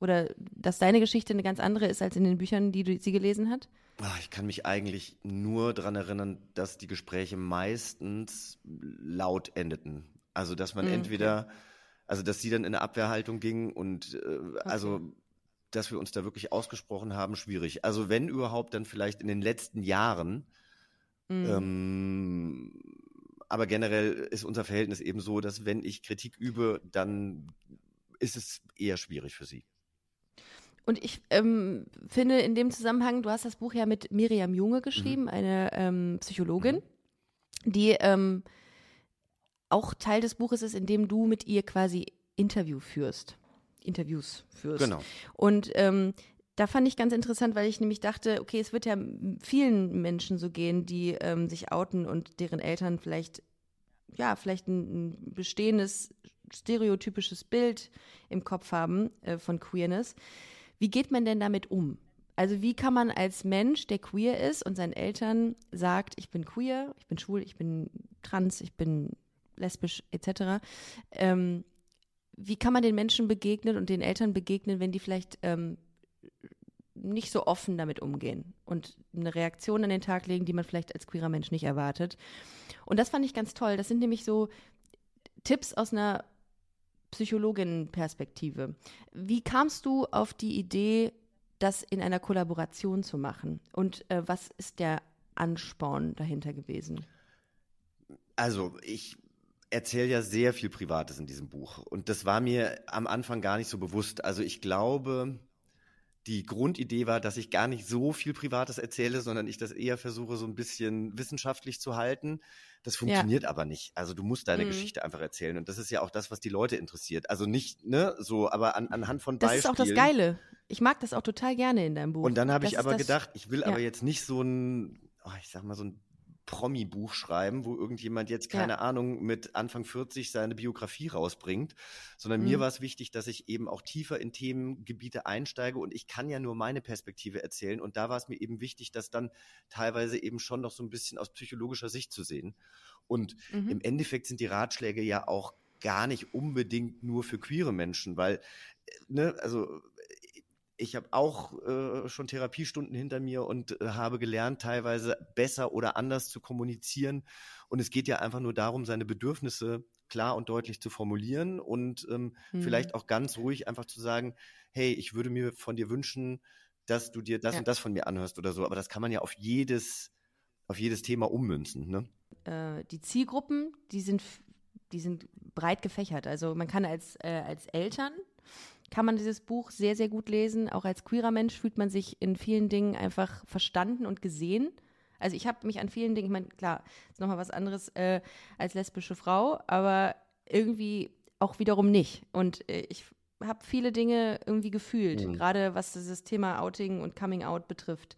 Oder dass deine Geschichte eine ganz andere ist als in den Büchern, die du, sie gelesen hat? Ah, ich kann mich eigentlich nur daran erinnern, dass die Gespräche meistens laut endeten. Also, dass man mhm, entweder, also, dass sie dann in eine Abwehrhaltung ging und, äh, okay. also, dass wir uns da wirklich ausgesprochen haben, schwierig. Also wenn überhaupt, dann vielleicht in den letzten Jahren. Mhm. Ähm, aber generell ist unser Verhältnis eben so, dass wenn ich Kritik übe, dann ist es eher schwierig für sie. Und ich ähm, finde in dem Zusammenhang, du hast das Buch ja mit Miriam Junge geschrieben, mhm. eine ähm, Psychologin, mhm. die ähm, auch Teil des Buches ist, in dem du mit ihr quasi Interview führst. Interviews führst. Genau. Und ähm, da fand ich ganz interessant, weil ich nämlich dachte, okay, es wird ja vielen Menschen so gehen, die ähm, sich outen und deren Eltern vielleicht, ja, vielleicht ein, ein bestehendes stereotypisches Bild im Kopf haben äh, von Queerness. Wie geht man denn damit um? Also wie kann man als Mensch, der queer ist und seinen Eltern sagt, ich bin queer, ich bin schwul, ich bin trans, ich bin lesbisch etc., ähm, wie kann man den Menschen begegnen und den Eltern begegnen, wenn die vielleicht ähm, nicht so offen damit umgehen und eine Reaktion an den Tag legen, die man vielleicht als queerer Mensch nicht erwartet. Und das fand ich ganz toll. Das sind nämlich so Tipps aus einer Psychologin-Perspektive. Wie kamst du auf die Idee, das in einer Kollaboration zu machen? Und äh, was ist der Ansporn dahinter gewesen? Also ich erzähle ja sehr viel Privates in diesem Buch. Und das war mir am Anfang gar nicht so bewusst. Also ich glaube, die Grundidee war, dass ich gar nicht so viel Privates erzähle, sondern ich das eher versuche, so ein bisschen wissenschaftlich zu halten. Das funktioniert ja. aber nicht. Also du musst deine mhm. Geschichte einfach erzählen. Und das ist ja auch das, was die Leute interessiert. Also nicht, ne, so, aber an, anhand von das Beispielen. Das ist auch das Geile. Ich mag das auch total gerne in deinem Buch. Und dann habe ich aber gedacht, ich will ja. aber jetzt nicht so ein, oh, ich sag mal, so ein Promi-Buch schreiben, wo irgendjemand jetzt, keine ja. Ahnung, mit Anfang 40 seine Biografie rausbringt, sondern mhm. mir war es wichtig, dass ich eben auch tiefer in Themengebiete einsteige und ich kann ja nur meine Perspektive erzählen und da war es mir eben wichtig, das dann teilweise eben schon noch so ein bisschen aus psychologischer Sicht zu sehen. Und mhm. im Endeffekt sind die Ratschläge ja auch gar nicht unbedingt nur für queere Menschen, weil, äh, ne, also ich habe auch äh, schon Therapiestunden hinter mir und äh, habe gelernt, teilweise besser oder anders zu kommunizieren. Und es geht ja einfach nur darum, seine Bedürfnisse klar und deutlich zu formulieren und ähm, mhm. vielleicht auch ganz ruhig einfach zu sagen, hey, ich würde mir von dir wünschen, dass du dir das ja. und das von mir anhörst oder so. Aber das kann man ja auf jedes, auf jedes Thema ummünzen. Ne? Äh, die Zielgruppen, die sind, die sind breit gefächert. Also man kann als, äh, als Eltern kann man dieses Buch sehr, sehr gut lesen. Auch als queerer Mensch fühlt man sich in vielen Dingen einfach verstanden und gesehen. Also ich habe mich an vielen Dingen, ich meine, klar, ist nochmal was anderes äh, als lesbische Frau, aber irgendwie auch wiederum nicht. Und äh, ich habe viele Dinge irgendwie gefühlt, Mhm. gerade was dieses Thema Outing und Coming Out betrifft,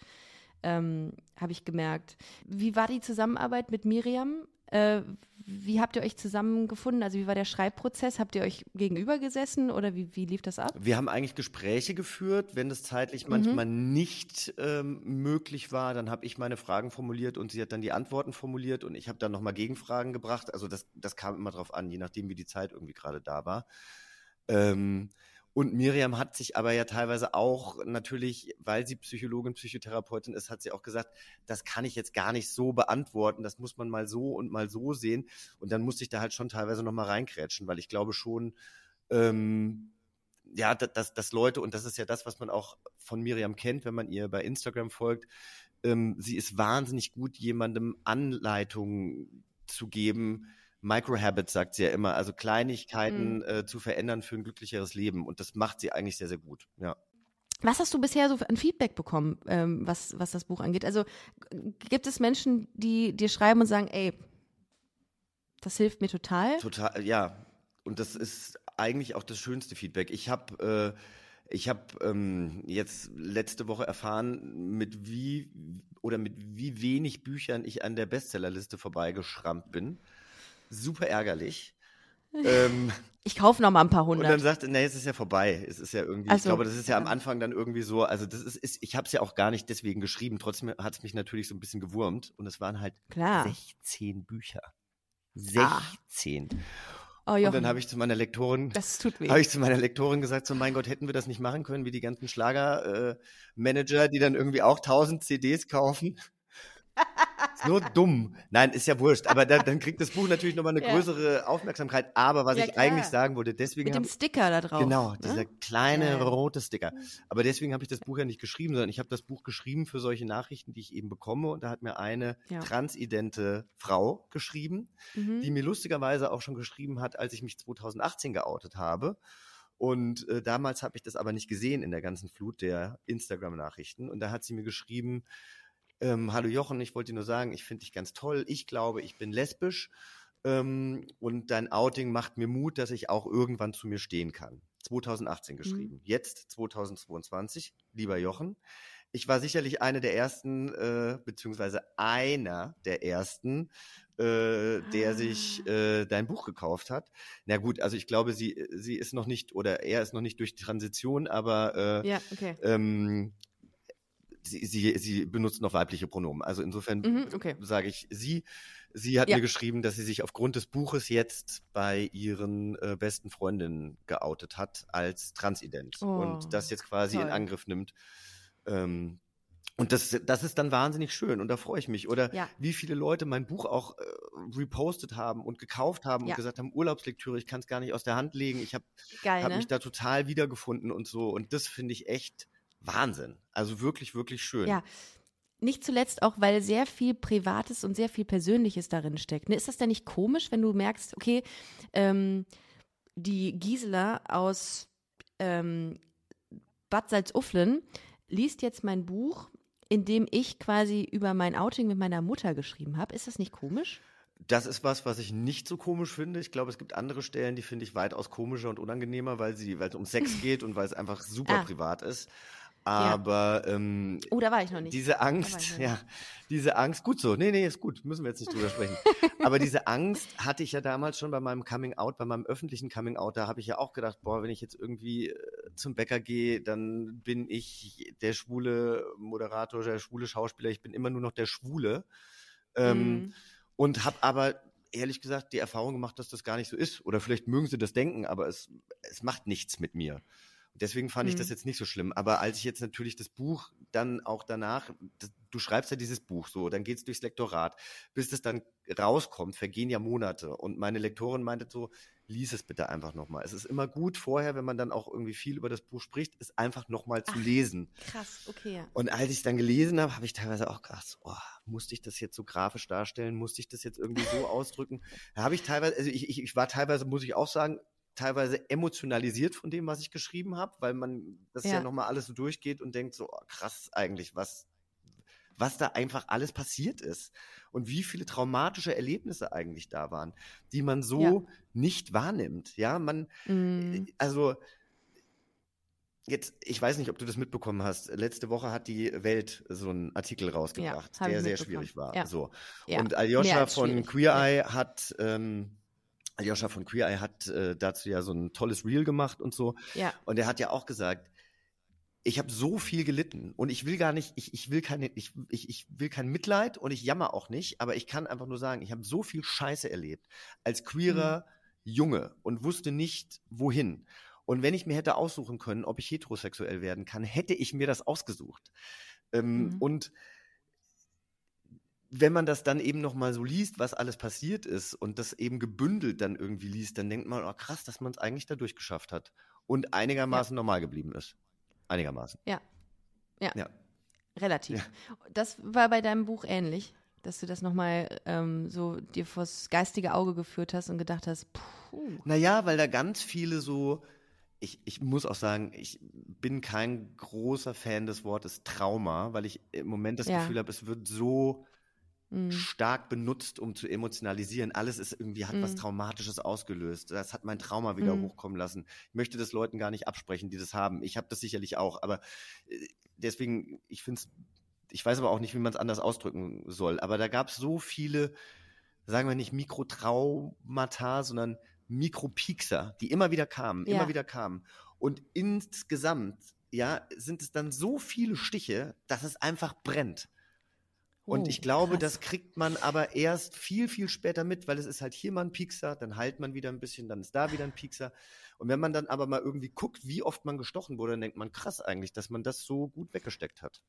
ähm, habe ich gemerkt. Wie war die Zusammenarbeit mit Miriam? Äh, wie habt ihr euch zusammengefunden? Also wie war der Schreibprozess? Habt ihr euch gegenüber gesessen oder wie, wie lief das ab? Wir haben eigentlich Gespräche geführt. Wenn es zeitlich manchmal nicht ähm, möglich war, dann habe ich meine Fragen formuliert und sie hat dann die Antworten formuliert und ich habe dann nochmal Gegenfragen gebracht. Also das, das kam immer drauf an, je nachdem, wie die Zeit irgendwie gerade da war. Ähm, und Miriam hat sich aber ja teilweise auch natürlich, weil sie Psychologin, Psychotherapeutin ist, hat sie auch gesagt, das kann ich jetzt gar nicht so beantworten, das muss man mal so und mal so sehen. Und dann musste ich da halt schon teilweise nochmal reinkrätschen, weil ich glaube schon, ähm, ja, dass, dass, Leute, und das ist ja das, was man auch von Miriam kennt, wenn man ihr bei Instagram folgt, ähm, sie ist wahnsinnig gut, jemandem Anleitungen zu geben. Microhabits, sagt sie ja immer, also Kleinigkeiten äh, zu verändern für ein glücklicheres Leben. Und das macht sie eigentlich sehr, sehr gut. Ja. Was hast du bisher so an Feedback bekommen, ähm, was, was das Buch angeht? Also gibt es Menschen, die dir schreiben und sagen, ey, das hilft mir total? Total, ja. Und das ist eigentlich auch das schönste Feedback. Ich habe äh, ich habe ähm, jetzt letzte Woche erfahren, mit wie oder mit wie wenig Büchern ich an der Bestsellerliste vorbeigeschrammt bin. Super ärgerlich. ähm, Ich kaufe noch mal ein paar und dann hundert. sagte, nee, es ist ja vorbei. Es ist ja irgendwie, Ach ich glaube, das ist ja am ja. Anfang dann irgendwie so, also das ist, ist ich habe es ja auch gar nicht deswegen geschrieben, trotzdem hat es mich natürlich so ein bisschen gewurmt und es waren halt Klar. 16 Bücher. Ah. 16. Oh, Und dann habe ich zu meiner Lektorin, das tut weh. habe ich zu meiner Lektorin gesagt, so mein Gott, hätten wir das nicht machen können, wie die ganzen Schlager-Manager, äh, die dann irgendwie auch 1000 CDs kaufen. so dumm. Nein, ist ja wurscht. Aber dann, dann kriegt das Buch natürlich nochmal eine Ja. größere Aufmerksamkeit. Aber was Ja, ich klar. eigentlich sagen wollte, deswegen Mit dem Sticker da drauf. Genau, ne? dieser kleine Ja, rote Sticker. Aber deswegen habe ich das Buch ja nicht geschrieben, sondern ich habe das Buch geschrieben für solche Nachrichten, die ich eben bekomme. Und da hat mir eine transidente Frau geschrieben, Mhm. die mir lustigerweise auch schon geschrieben hat, als ich mich 2018 geoutet habe. Und äh, damals habe ich das aber nicht gesehen in der ganzen Flut der Instagram-Nachrichten. Und da hat sie mir geschrieben, ähm, hallo Jochen, ich wollte dir nur sagen, ich finde dich ganz toll. Ich glaube, ich bin lesbisch. Ähm, und dein Outing macht mir Mut, dass ich auch irgendwann zu mir stehen kann. 2018 geschrieben. Jetzt 2022, lieber Jochen. Ich war sicherlich eine der ersten, äh, beziehungsweise einer der ersten, äh, der sich äh, dein Buch gekauft hat. Na gut, also ich glaube, sie, sie ist noch nicht, oder er ist noch nicht durch die Transition, aber äh, Ja, okay. ähm, sie, sie, sie benutzt noch weibliche Pronomen. Also insofern Mhm, okay. sage ich sie. Sie hat Ja. mir geschrieben, dass sie sich aufgrund des Buches jetzt bei ihren äh, besten Freundinnen geoutet hat als transident Oh, und das jetzt quasi in toll. Angriff nimmt. Ähm, und das, das ist dann wahnsinnig schön und da freue ich mich. Oder Ja. wie viele Leute mein Buch auch äh, repostet haben und gekauft haben Ja. und gesagt haben, Urlaubslektüre, ich kann es gar nicht aus der Hand legen. Ich habe Geil, hab ne? mich da total wiedergefunden und so. Und das finde ich echt Wahnsinn. Also wirklich, wirklich schön. Ja. Nicht zuletzt auch, weil sehr viel Privates und sehr viel Persönliches darin steckt. Ne? Ist das denn nicht komisch, wenn du merkst, okay, ähm, die Gisela aus ähm, Bad Salzuflen liest jetzt mein Buch, in dem ich quasi über mein Outing mit meiner Mutter geschrieben habe. Ist das nicht komisch? Das ist was, was ich nicht so komisch finde. Ich glaube, es gibt andere Stellen, die finde ich weitaus komischer und unangenehmer, weil sie, weil es um Sex geht und weil es einfach super Ah. privat ist. Aber ähm, Oh, da war ich noch nicht. diese Angst, noch ja, diese Angst, gut so, nee, nee, ist gut, müssen wir jetzt nicht drüber sprechen. Aber diese Angst hatte ich ja damals schon bei meinem Coming Out, bei meinem öffentlichen Coming Out, da habe ich ja auch gedacht, boah, wenn ich jetzt irgendwie äh, zum Bäcker gehe, dann bin ich der schwule Moderator, der schwule Schauspieler, ich bin immer nur noch der Schwule. Ähm, Mhm. und habe aber ehrlich gesagt die Erfahrung gemacht, dass das gar nicht so ist. Oder vielleicht mögen sie das denken, aber es, es macht nichts mit mir. Und Deswegen fand ich das Mhm. jetzt nicht so schlimm. Aber als ich jetzt natürlich das Buch dann auch danach, das, du schreibst ja dieses Buch so, dann geht's durchs Lektorat. Bis das dann rauskommt, vergehen ja Monate. Und meine Lektorin meinte so, lies es bitte einfach nochmal. Es ist immer gut vorher, wenn man dann auch irgendwie viel über das Buch spricht, es einfach nochmal zu Ach. lesen. Krass, okay. ja. Und als ich es dann gelesen habe, habe ich teilweise auch gedacht, oh, musste ich das jetzt so grafisch darstellen? Musste ich das jetzt irgendwie so ausdrücken? Da habe ich teilweise, also ich, ich, ich war teilweise, muss ich auch sagen, teilweise emotionalisiert von dem, was ich geschrieben habe, weil man das ja, Ja. nochmal alles so durchgeht und denkt so, oh, krass eigentlich, was, was da einfach alles passiert ist. und wie viele traumatische Erlebnisse eigentlich da waren, die man so Ja. nicht wahrnimmt. Ja, man, Mm, also jetzt, ich weiß nicht, ob du das mitbekommen hast. Letzte Woche hat die Welt so einen Artikel rausgebracht, ich der sehr schwierig war. Ja. So. ja. Und Aljoscha von schwierig. Queer Eye hat, ähm, Aljoscha von Queer Eye hat äh, dazu ja so ein tolles Reel gemacht und so. Ja. Und er hat ja auch gesagt, ich habe so viel gelitten und ich will gar nicht, ich, ich will keine, ich, ich, ich will kein Mitleid und ich jammer auch nicht, aber ich kann einfach nur sagen, ich habe so viel Scheiße erlebt als queerer Mhm. Junge und wusste nicht, wohin. Und wenn ich mir hätte aussuchen können, ob ich heterosexuell werden kann, hätte ich mir das ausgesucht. Ähm, Mhm. Und wenn man das dann eben noch mal so liest, was alles passiert ist und das eben gebündelt dann irgendwie liest, dann denkt man, oh krass, dass man es eigentlich da durchgeschafft hat und einigermaßen normal geblieben ist. Einigermaßen. Ja. Ja. Ja. Relativ. Ja. Das war bei deinem Buch ähnlich, dass du das nochmal ähm, so dir vors geistige Auge geführt hast und gedacht hast, puh. Naja, weil da ganz viele so, ich, ich muss auch sagen, ich bin kein großer Fan des Wortes Trauma, weil ich im Moment das Ja. Gefühl habe, es wird so Mm, stark benutzt, um zu emotionalisieren. Alles ist irgendwie, hat was Mhm. Traumatisches ausgelöst. Das hat mein Trauma wieder Mhm. hochkommen lassen. Ich möchte das Leuten gar nicht absprechen, die das haben. Ich habe das sicherlich auch, aber äh, deswegen, ich finde es, ich weiß aber auch nicht, wie man es anders ausdrücken soll. Aber da gab es so viele, sagen wir nicht Mikrotraumata, sondern Mikropiekser, die immer wieder kamen, Ja. immer wieder kamen. Und insgesamt, ja, sind es dann so viele Stiche, dass es einfach brennt. Und oh, ich glaube, krass. das kriegt man aber erst viel, viel später mit, weil es ist halt hier mal ein Piekser, dann heilt man wieder ein bisschen, dann ist da wieder ein Piekser. Und wenn man dann aber mal irgendwie guckt, wie oft man gestochen wurde, dann denkt man, krass eigentlich, dass man das so gut weggesteckt hat.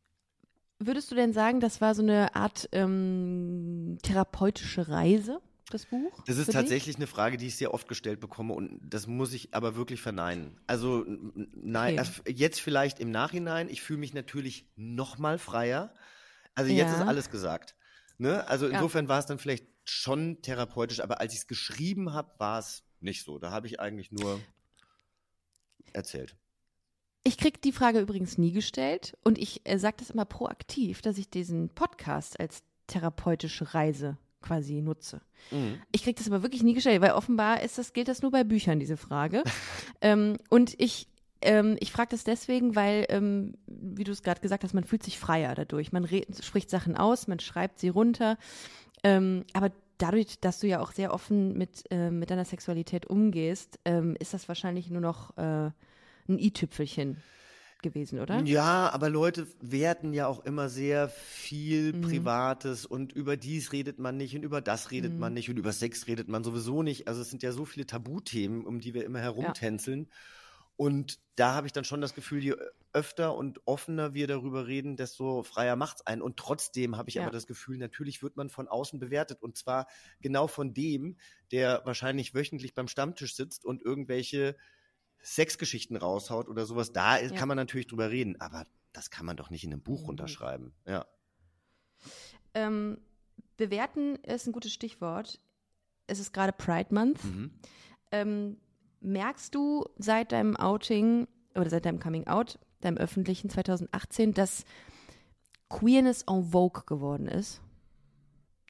Würdest du denn sagen, das war so eine Art ähm, therapeutische Reise, das Buch? Das ist für dich? tatsächlich eine Frage, die ich sehr oft gestellt bekomme und das muss ich aber wirklich verneinen. Also nein, Okay. jetzt vielleicht im Nachhinein, ich fühle mich natürlich noch mal freier. Also jetzt Ja. ist alles gesagt. Ne? Also Ja. insofern war es dann vielleicht schon therapeutisch, aber als ich es geschrieben habe, war es nicht so. Da habe ich eigentlich nur erzählt. Ich krieg die Frage übrigens nie gestellt und ich äh, sage das immer proaktiv, dass ich diesen Podcast als therapeutische Reise quasi nutze. Mhm. Ich krieg das aber wirklich nie gestellt, weil offenbar ist das, gilt das nur bei Büchern, diese Frage. ähm, und ich, ähm, ich frage das deswegen, weil, ähm, wie du es gerade gesagt hast, man fühlt sich freier dadurch. Man spricht Sachen aus, man schreibt sie runter. Ähm, aber dadurch, dass du ja auch sehr offen mit, äh, mit deiner Sexualität umgehst, ähm, ist das wahrscheinlich nur noch äh, ein i-Tüpfelchen gewesen, oder? Ja, aber Leute werten ja auch immer sehr viel Mhm. Privates und über dies redet man nicht und über das redet Mhm. man nicht und über Sex redet man sowieso nicht. Also es sind ja so viele Tabuthemen, um die wir immer herumtänzeln. Und da habe ich dann schon das Gefühl, je öfter und offener wir darüber reden, desto freier macht's einen. Und trotzdem habe ich Ja. aber das Gefühl, natürlich wird man von außen bewertet. Und zwar genau von dem, der wahrscheinlich wöchentlich beim Stammtisch sitzt und irgendwelche Sexgeschichten raushaut oder sowas. Da Ja. kann man natürlich drüber reden, aber das kann man doch nicht in einem Buch Mhm. runterschreiben. Ja. Ähm, bewerten ist ein gutes Stichwort. Es ist gerade Pride Month. Mhm. Ähm, merkst du seit deinem Outing oder seit deinem Coming Out, deinem öffentlichen 2018, dass Queerness en vogue geworden ist?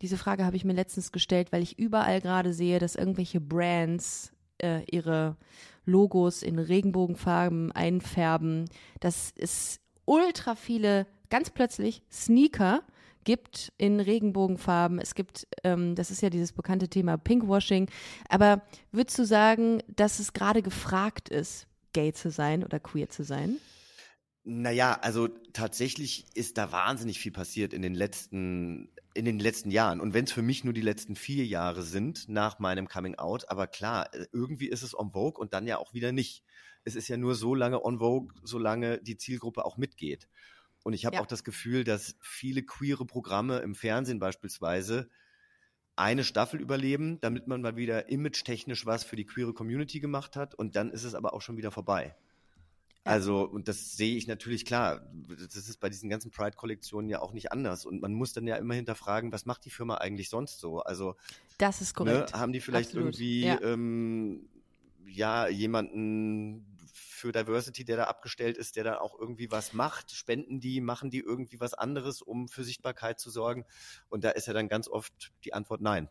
Diese Frage habe ich mir letztens gestellt, weil ich überall gerade sehe, dass irgendwelche Brands äh, ihre Logos in Regenbogenfarben einfärben, dass es ultra viele, ganz plötzlich, Sneaker gibt in Regenbogenfarben. Es gibt, ähm, das ist ja dieses bekannte Thema Pinkwashing. Aber würdest du sagen, dass es gerade gefragt ist, gay zu sein oder queer zu sein? Naja, also tatsächlich ist da wahnsinnig viel passiert in den letzten, in den letzten Jahren. Und wenn es für mich nur die letzten vier Jahre sind nach meinem Coming Out, aber klar, irgendwie ist es on Vogue und dann ja auch wieder nicht. Es ist ja nur so lange on Vogue, solange die Zielgruppe auch mitgeht. Und ich habe Ja. auch das Gefühl, dass viele queere Programme im Fernsehen beispielsweise eine Staffel überleben, damit man mal wieder image-technisch was für die queere Community gemacht hat und dann ist es aber auch schon wieder vorbei. Also, und das sehe ich natürlich klar. Das ist bei diesen ganzen Pride-Kollektionen ja auch nicht anders. Und man muss dann ja immer hinterfragen, was macht die Firma eigentlich sonst so? Also, Das ist ne, korrekt. haben die vielleicht Absolut, irgendwie, ja. ähm, ja, jemanden für Diversity, der da abgestellt ist, der da auch irgendwie was macht? Spenden die, machen die irgendwie was anderes, um für Sichtbarkeit zu sorgen? Und da ist ja dann ganz oft die Antwort nein.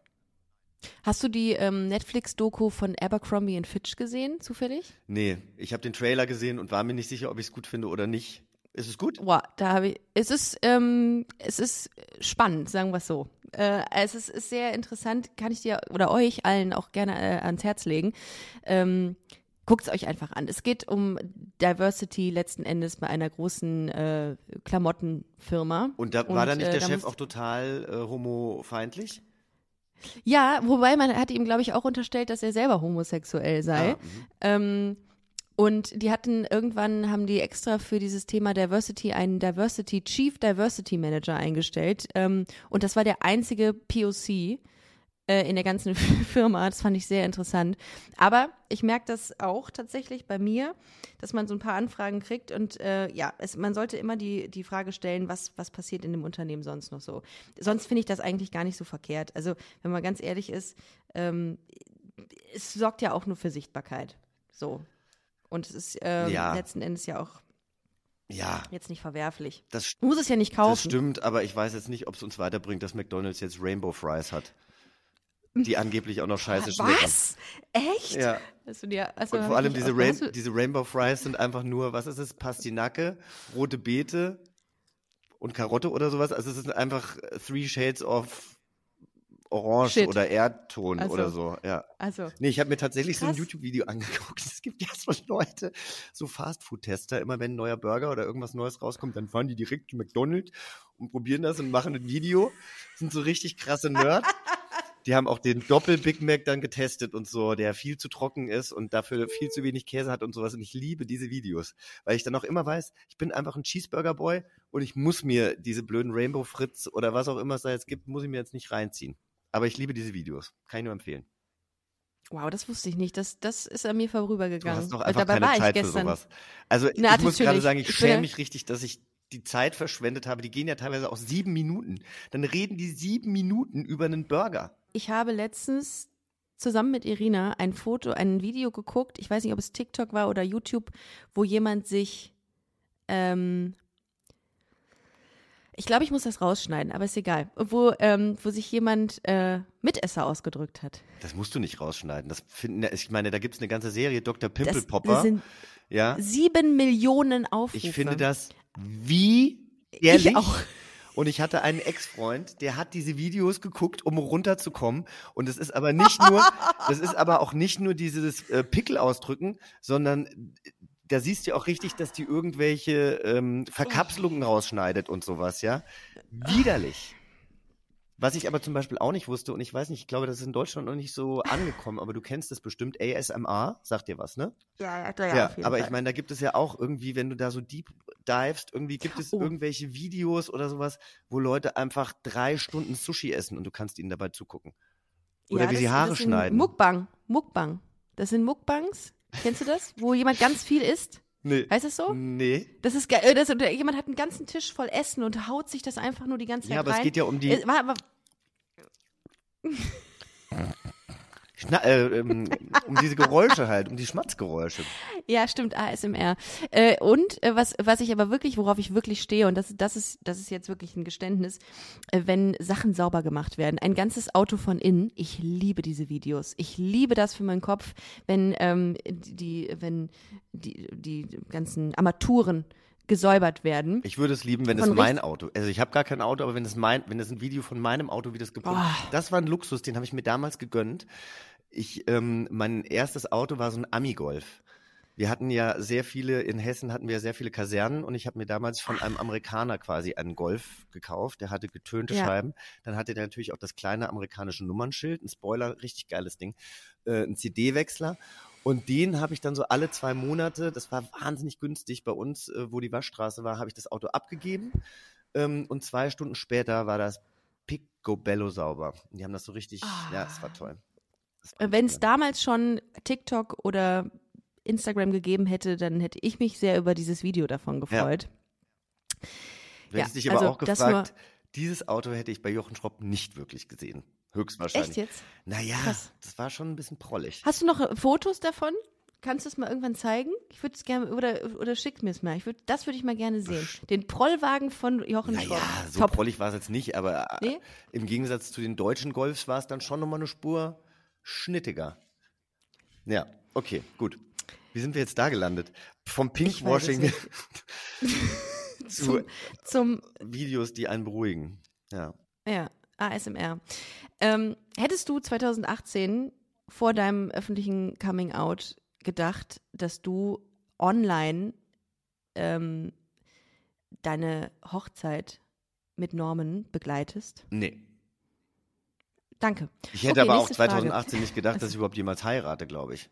Hast du die ähm, Netflix-Doku von Abercrombie Fitch gesehen, zufällig? Nee, ich habe den Trailer gesehen und war mir nicht sicher, ob ich es gut finde oder nicht. Ist es gut? Wow, da habe ich. Es ist, ähm, es ist spannend, sagen wir es so. Äh, es ist, ist, sehr interessant, kann ich dir oder euch allen auch gerne äh, ans Herz legen. Ähm, Guckt es euch einfach an. Es geht um Diversity letzten Endes bei einer großen äh, Klamottenfirma. Und da war da nicht äh, der Chef auch total äh, homofeindlich? Ja, wobei man hat ihm, glaube ich, auch unterstellt, dass er selber homosexuell sei. Ah, ähm, und die hatten irgendwann haben die extra für dieses Thema Diversity einen Diversity Chief Diversity Manager eingestellt. Ähm, und das war der einzige POC äh, in der ganzen Firma. Das fand ich sehr interessant. Aber ich merke das auch tatsächlich bei mir, dass man so ein paar Anfragen kriegt und äh, ja, es, man sollte immer die, die Frage stellen, was, was passiert in dem Unternehmen sonst noch so. Sonst finde ich das eigentlich gar nicht so verkehrt. Also, wenn man ganz ehrlich ist, ähm, es sorgt ja auch nur für Sichtbarkeit. So. Und es ist äh, ja. letzten Endes ja auch ja. Jetzt nicht verwerflich. Das, du musst es ja nicht kaufen. Das stimmt, aber ich weiß jetzt nicht, ob es uns weiterbringt, dass McDonalds jetzt Rainbow Fries hat die angeblich auch noch scheiße schmecken. Was? Echt? Ja. Du dir, also und vor allem diese, Rain diese Rainbow Fries sind einfach nur, was ist es, Pastinake, rote Beete und Karotte oder sowas. Also es sind einfach Three Shades of Orange Shit. oder Erdton also, oder so. Ja. Also. Nee, ich habe mir tatsächlich Krass. so ein YouTube-Video angeguckt. Es gibt ja so Leute, so Fastfood-Tester, immer wenn ein neuer Burger oder irgendwas Neues rauskommt, dann fahren die direkt zu McDonald's und probieren das und machen ein Video. Das sind so richtig krasse Nerds. Die haben auch den Doppel-Big Mac dann getestet und so, der viel zu trocken ist und dafür viel zu wenig Käse hat und sowas. Und ich liebe diese Videos, weil ich dann auch immer weiß, ich bin einfach ein Cheeseburger-Boy und ich muss mir diese blöden Rainbow Fritz oder was auch immer es da jetzt gibt, muss ich mir jetzt nicht reinziehen. Aber ich liebe diese Videos. Kann ich nur empfehlen. Wow, das wusste ich nicht. Das, das ist an mir vorübergegangen. Du hast doch einfach dabei keine Zeit für sowas. Also Na, ich muss gerade sagen, ich schäme mich richtig, dass ich die Zeit verschwendet habe. Die gehen ja teilweise auch sieben Minuten. Dann reden die sieben Minuten über einen Burger ich habe letztens zusammen mit Irina ein Foto, ein Video geguckt, ich weiß nicht, ob es TikTok war oder YouTube, wo jemand sich, ähm, ich glaube, ich muss das rausschneiden, aber ist egal, wo, ähm, wo sich jemand äh, Mitesser ausgedrückt hat. Das musst du nicht rausschneiden. Das finden, ich meine, da gibt es eine ganze Serie, Dr. Pimpelpopper. Das, das sind ja. sieben Millionen Aufrufe. Ich finde das wie ehrlich. Ich auch. Und ich hatte einen Ex-Freund, der hat diese Videos geguckt, um runterzukommen. Und es ist aber nicht nur, das ist aber auch nicht nur dieses äh, Pickel ausdrücken, sondern äh, da siehst du auch richtig, dass die irgendwelche ähm, Verkapselungen rausschneidet und sowas, ja. Widerlich. Was ich aber zum Beispiel auch nicht wusste, und ich weiß nicht, ich glaube, das ist in Deutschland noch nicht so angekommen, aber du kennst das bestimmt, ASMR, sagt dir was, ne? Ja, ja, ja. ja aber Fall. ich meine, da gibt es ja auch irgendwie, wenn du da so deep divest, irgendwie gibt es oh. irgendwelche Videos oder sowas, wo Leute einfach drei Stunden Sushi essen und du kannst ihnen dabei zugucken. Oder ja, wie das, sie Haare das schneiden. Mukbang, Mukbang. Das sind Mukbangs. Kennst du das? Wo jemand ganz viel isst? Nee. Heißt es so? Nee. Das ist geil. Das, jemand hat einen ganzen Tisch voll Essen und haut sich das einfach nur die ganze Zeit Ja, aber rein. es geht ja um die. Äh, war, war, Schna äh, ähm, um diese Geräusche halt, um die Schmatzgeräusche. Ja, stimmt, ASMR. Äh, und äh, was, was ich aber wirklich, worauf ich wirklich stehe, und das, das, ist, das ist jetzt wirklich ein Geständnis, äh, wenn Sachen sauber gemacht werden. Ein ganzes Auto von innen, ich liebe diese Videos. Ich liebe das für meinen Kopf, wenn ähm, die, wenn die, die ganzen Armaturen gesäubert werden. Ich würde es lieben, wenn es mein Auto, also ich habe gar kein Auto, aber wenn es mein, wenn es ein Video von meinem Auto, wie das gepumpt, oh. das war ein Luxus, den habe ich mir damals gegönnt. Ich, ähm, mein erstes Auto war so ein Ami-Golf. Wir hatten ja sehr viele, in Hessen hatten wir sehr viele Kasernen und ich habe mir damals von einem Amerikaner quasi einen Golf gekauft. Der hatte getönte ja. Scheiben. Dann hatte der natürlich auch das kleine amerikanische Nummernschild, ein Spoiler, richtig geiles Ding, äh, ein CD-Wechsler und den habe ich dann so alle zwei Monate, das war wahnsinnig günstig bei uns, äh, wo die Waschstraße war, habe ich das Auto abgegeben. Ähm, und zwei Stunden später war das picobello sauber. Und die haben das so richtig, ah. ja, es war toll. Wenn es damals schon TikTok oder Instagram gegeben hätte, dann hätte ich mich sehr über dieses Video davon gefreut. Ja. Du hättest ja, dich aber also, auch gefragt, dieses Auto hätte ich bei Jochen Schropp nicht wirklich gesehen. Höchstwahrscheinlich. Echt jetzt? Naja, Krass. das war schon ein bisschen prollig. Hast du noch Fotos davon? Kannst du es mal irgendwann zeigen? Ich würde es gerne, oder, oder schick mir es mal. Ich würd, das würde ich mal gerne sehen. Den Prollwagen von Jochen Naja, Schropp. so Top. prollig war es jetzt nicht, aber äh, Nee? im Gegensatz zu den deutschen Golfs war es dann schon nochmal eine Spur schnittiger. Ja, okay, gut. Wie sind wir jetzt da gelandet? Vom Pinkwashing zu Zum, zum Videos, die einen beruhigen. Ja. Ja, ASMR. Ähm, hättest du 2018 vor deinem öffentlichen Coming Out gedacht, dass du online ähm, deine Hochzeit mit Norman begleitest? Nee. Danke. Ich hätte Okay, aber auch nächste Frage. 2018 nicht gedacht, dass ich überhaupt jemals heirate, glaube ich.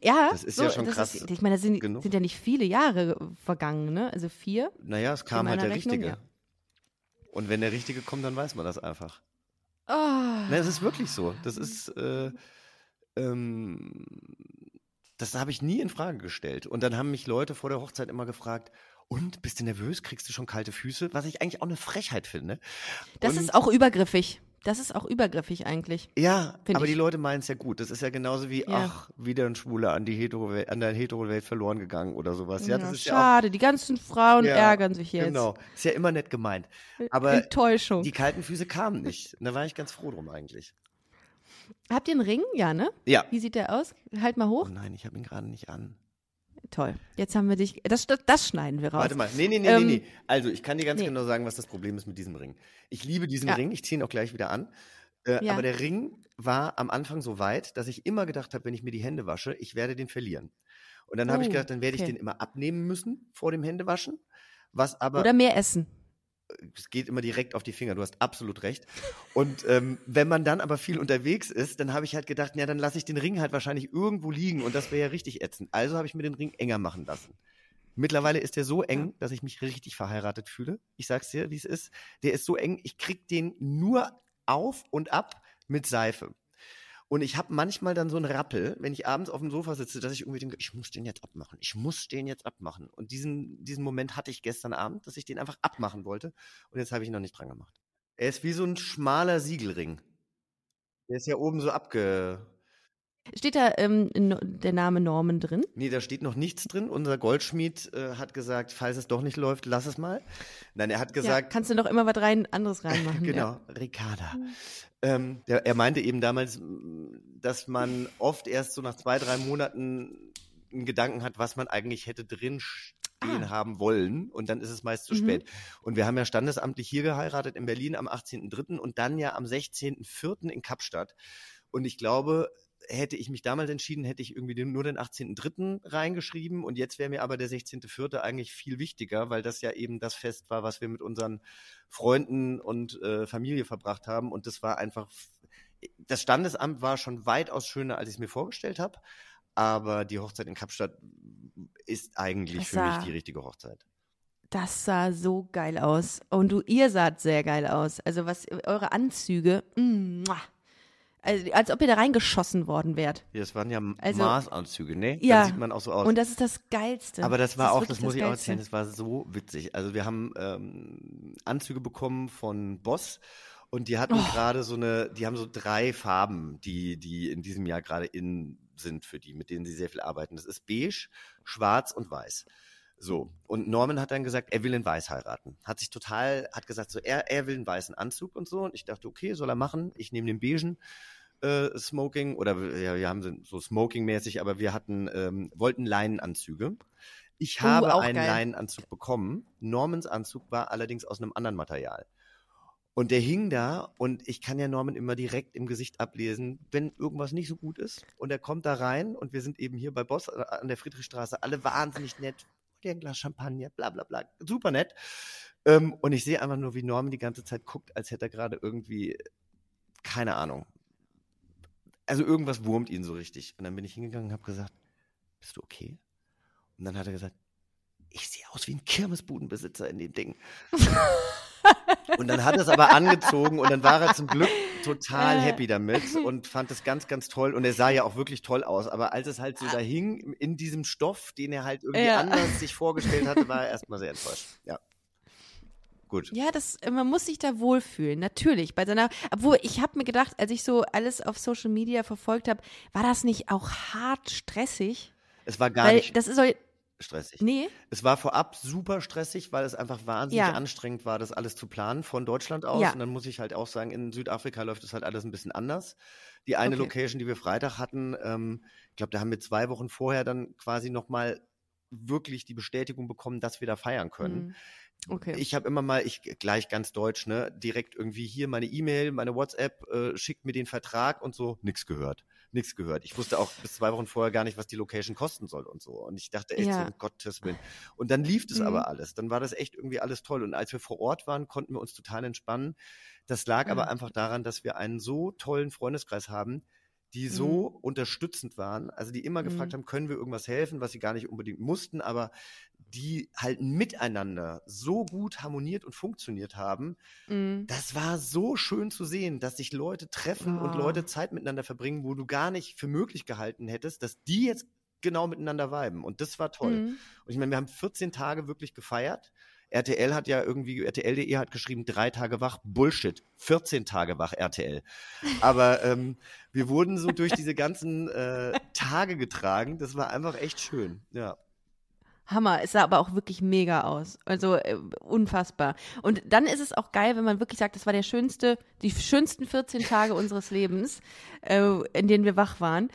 Ja, Das ist so, ja schon krass Ist, ich meine, da sind, sind ja nicht viele Jahre vergangen, ne? Also vier. Naja, es kam halt der Rechnung, Richtige. ja. Und wenn der Richtige kommt, dann weiß man das einfach. Oh, Na, es ist wirklich so. Das ist, äh, ähm, das habe ich nie in Frage gestellt. Und dann haben mich Leute vor der Hochzeit immer gefragt, und, bist du nervös? Kriegst du schon kalte Füße? Was ich eigentlich auch eine Frechheit finde. das und, ist auch übergriffig. Das ist auch übergriffig eigentlich. Ja, aber ich. die Leute meinen es ja gut. Das ist ja genauso wie, Ja. ach, wieder ein Schwuler an, die Hetero an der Hetero-Welt verloren gegangen oder sowas. Ja, das ist ja auch schade, die ganzen Frauen Ja, ärgern sich jetzt. Genau, ist ja immer nett gemeint. Aber Enttäuschung. die kalten Füße kamen nicht. Und Da war ich ganz froh drum eigentlich. Habt ihr einen Ring? Ja, ne? Ja. Wie sieht der aus? Halt mal Oh hoch. nein, ich habe ihn gerade nicht an. Toll. Jetzt haben wir dich. Das, das, schneiden wir raus. Warte mal, nee, nee, nee, Ähm, nee, nee. Also, ich kann dir ganz nee. genau sagen, was das Problem ist mit diesem Ring. Ich liebe diesen Ja. Ring, ich ziehe ihn auch gleich wieder an. Äh, Ja. Aber der Ring war am Anfang so weit, dass ich immer gedacht habe, wenn ich mir die Hände wasche, ich werde den verlieren. Und dann habe ich Oh, gedacht, dann werde ich okay. den immer abnehmen müssen vor dem Händewaschen. Was aber Oder mehr essen. Es geht immer direkt auf die Finger, du hast absolut recht. Und ähm, wenn man dann aber viel unterwegs ist, dann habe ich halt gedacht, ja, dann lasse ich den Ring halt wahrscheinlich irgendwo liegen und das wäre ja richtig ätzend. Also habe ich mir den Ring enger machen lassen. Mittlerweile ist der so eng, dass ich mich richtig verheiratet fühle. Ich sag's dir, wie es ist. Der ist so eng, ich krieg den nur auf und ab mit Seife. Und ich habe manchmal dann so einen Rappel, wenn ich abends auf dem Sofa sitze, dass ich irgendwie denke, ich muss den jetzt abmachen. Ich muss den jetzt abmachen. Und diesen, diesen Moment hatte ich gestern Abend, dass ich den einfach abmachen wollte. Und jetzt habe ich ihn noch nicht dran gemacht. Er ist wie so ein schmaler Siegelring. Der ist ja oben so abge. Steht da ähm, der Name Norman drin? Nee, da steht noch nichts drin. Unser Goldschmied äh, hat gesagt, falls es doch nicht läuft, lass es mal. Nein, er hat ja, gesagt, kannst du noch immer was rein, anderes reinmachen. genau, Ja. Ricarda. Ähm, der, er meinte eben damals, m, dass man oft erst so nach zwei, drei Monaten einen Gedanken hat, was man eigentlich hätte drin stehen Ah. haben wollen. Und dann ist es meist zu Mhm. spät. Und wir haben ja standesamtlich hier geheiratet in Berlin am 18.03. und dann ja am 16.04. in Kapstadt. Und ich glaube, hätte ich mich damals entschieden, hätte ich irgendwie nur den 18.03. reingeschrieben und jetzt wäre mir aber der 16.04. eigentlich viel wichtiger, weil das ja eben das Fest war, was wir mit unseren Freunden und äh, Familie verbracht haben und das war einfach, das Standesamt war schon weitaus schöner, als ich es mir vorgestellt habe, aber die Hochzeit in Kapstadt ist eigentlich Das für mich sah- die richtige Hochzeit. Das sah so geil aus. Und du, ihr saht sehr geil aus. Also was eure Anzüge, mm, muah. Also, als ob ihr da reingeschossen worden wärt. Ja, das waren ja Also- Maßanzüge, ne? Ja. Dann sieht man auch so aus. Und das ist das Geilste. Aber das war ist auch, das muss ich auch erzählen, das war so witzig. Also wir haben ähm, Anzüge bekommen von Boss und die hatten Oh. gerade so eine, die haben so drei Farben, die, die in diesem Jahr gerade in sind für die, mit denen sie sehr viel arbeiten. Das ist beige, schwarz und weiß. So. Und Norman hat dann gesagt, er will in weiß heiraten. Hat sich total, hat gesagt, so, er, er will einen weißen Anzug und so. Und ich dachte, okay, soll er machen. Ich nehme den beigen äh, Smoking oder ja, wir haben so- so Smoking-mäßig, aber wir hatten, ähm, wollten Leinenanzüge. Ich Oh, habe auch einen geil. Leinenanzug bekommen. Normans Anzug war allerdings aus einem anderen Material. Und der hing da und ich kann ja Norman immer direkt im Gesicht ablesen, wenn irgendwas nicht so gut ist. Und er kommt da rein und wir sind eben hier bei Boss äh, an der Friedrichstraße, alle wahnsinnig nett. Der ein Glas Champagner, bla bla bla, super nett. Ähm, und ich sehe einfach nur, wie Norman die ganze Zeit guckt, als hätte er gerade irgendwie, keine Ahnung. Also irgendwas wurmt ihn so richtig. Und dann bin ich hingegangen und habe gesagt, bist du okay? Und dann hat er gesagt, ich sehe aus wie ein Kirmesbudenbesitzer in dem Ding. und dann hat er es aber angezogen und dann war er zum Glück total happy damit und fand es ganz, ganz toll. Und er sah ja auch wirklich toll aus. Aber als es halt so da hing, in diesem Stoff, den er halt irgendwie Ja. anders sich vorgestellt hatte, war er erstmal sehr enttäuscht. Ja. Gut. Ja, das, man muss sich da wohlfühlen, natürlich. Bei seiner, obwohl ich habe mir gedacht, als ich so alles auf Social Media verfolgt habe, war das nicht auch hart stressig? Es war gar Weil nicht das ist so, stressig. nee, Es war vorab super stressig, weil es einfach wahnsinnig Ja. anstrengend war, das alles zu planen von Deutschland aus. Ja. Und dann muss ich halt auch sagen, in Südafrika läuft es halt alles ein bisschen anders. Die eine Okay. Location, die wir Freitag hatten, ähm, ich glaube, da haben wir zwei Wochen vorher dann quasi nochmal wirklich die Bestätigung bekommen, dass wir da feiern können. Hm. Okay. Ich habe immer mal, ich gleich ganz deutsch, ne, direkt irgendwie hier meine E-Mail, meine WhatsApp, äh, schickt mir den Vertrag und so, nix gehört. Nix gehört. Ich wusste auch bis zwei Wochen vorher gar nicht, was die Location kosten soll und so. Und ich dachte echt Ja. so, um Gottes Willen. Und dann lief das Mhm. aber alles. Dann war das echt irgendwie alles toll. Und als wir vor Ort waren, konnten wir uns total entspannen. Das lag Ja. aber einfach daran, dass wir einen so tollen Freundeskreis haben, die so unterstützend waren, also die immer gefragt Mhm. haben, können wir irgendwas helfen, was sie gar nicht unbedingt mussten, aber die halt miteinander so gut harmoniert und funktioniert haben, Hm. das war so schön zu sehen, dass sich Leute treffen und Oh. Leute Zeit miteinander verbringen, wo du gar nicht für möglich gehalten hättest, dass die jetzt genau miteinander viben. Und das war toll. Hm. Und ich meine, wir haben 14 Tage wirklich gefeiert. RTL hat ja irgendwie, RTL.de hat geschrieben, drei Tage wach, Bullshit, 14 Tage wach, RTL. Aber ähm, wir wurden so durch diese ganzen äh, Tage getragen, das war einfach echt schön, ja. Hammer. Es sah aber auch wirklich mega aus. Also äh, unfassbar. Und dann ist es auch geil, wenn man wirklich sagt, das war der schönste, die schönsten 14 Tage unseres Lebens, äh, in denen wir wach waren.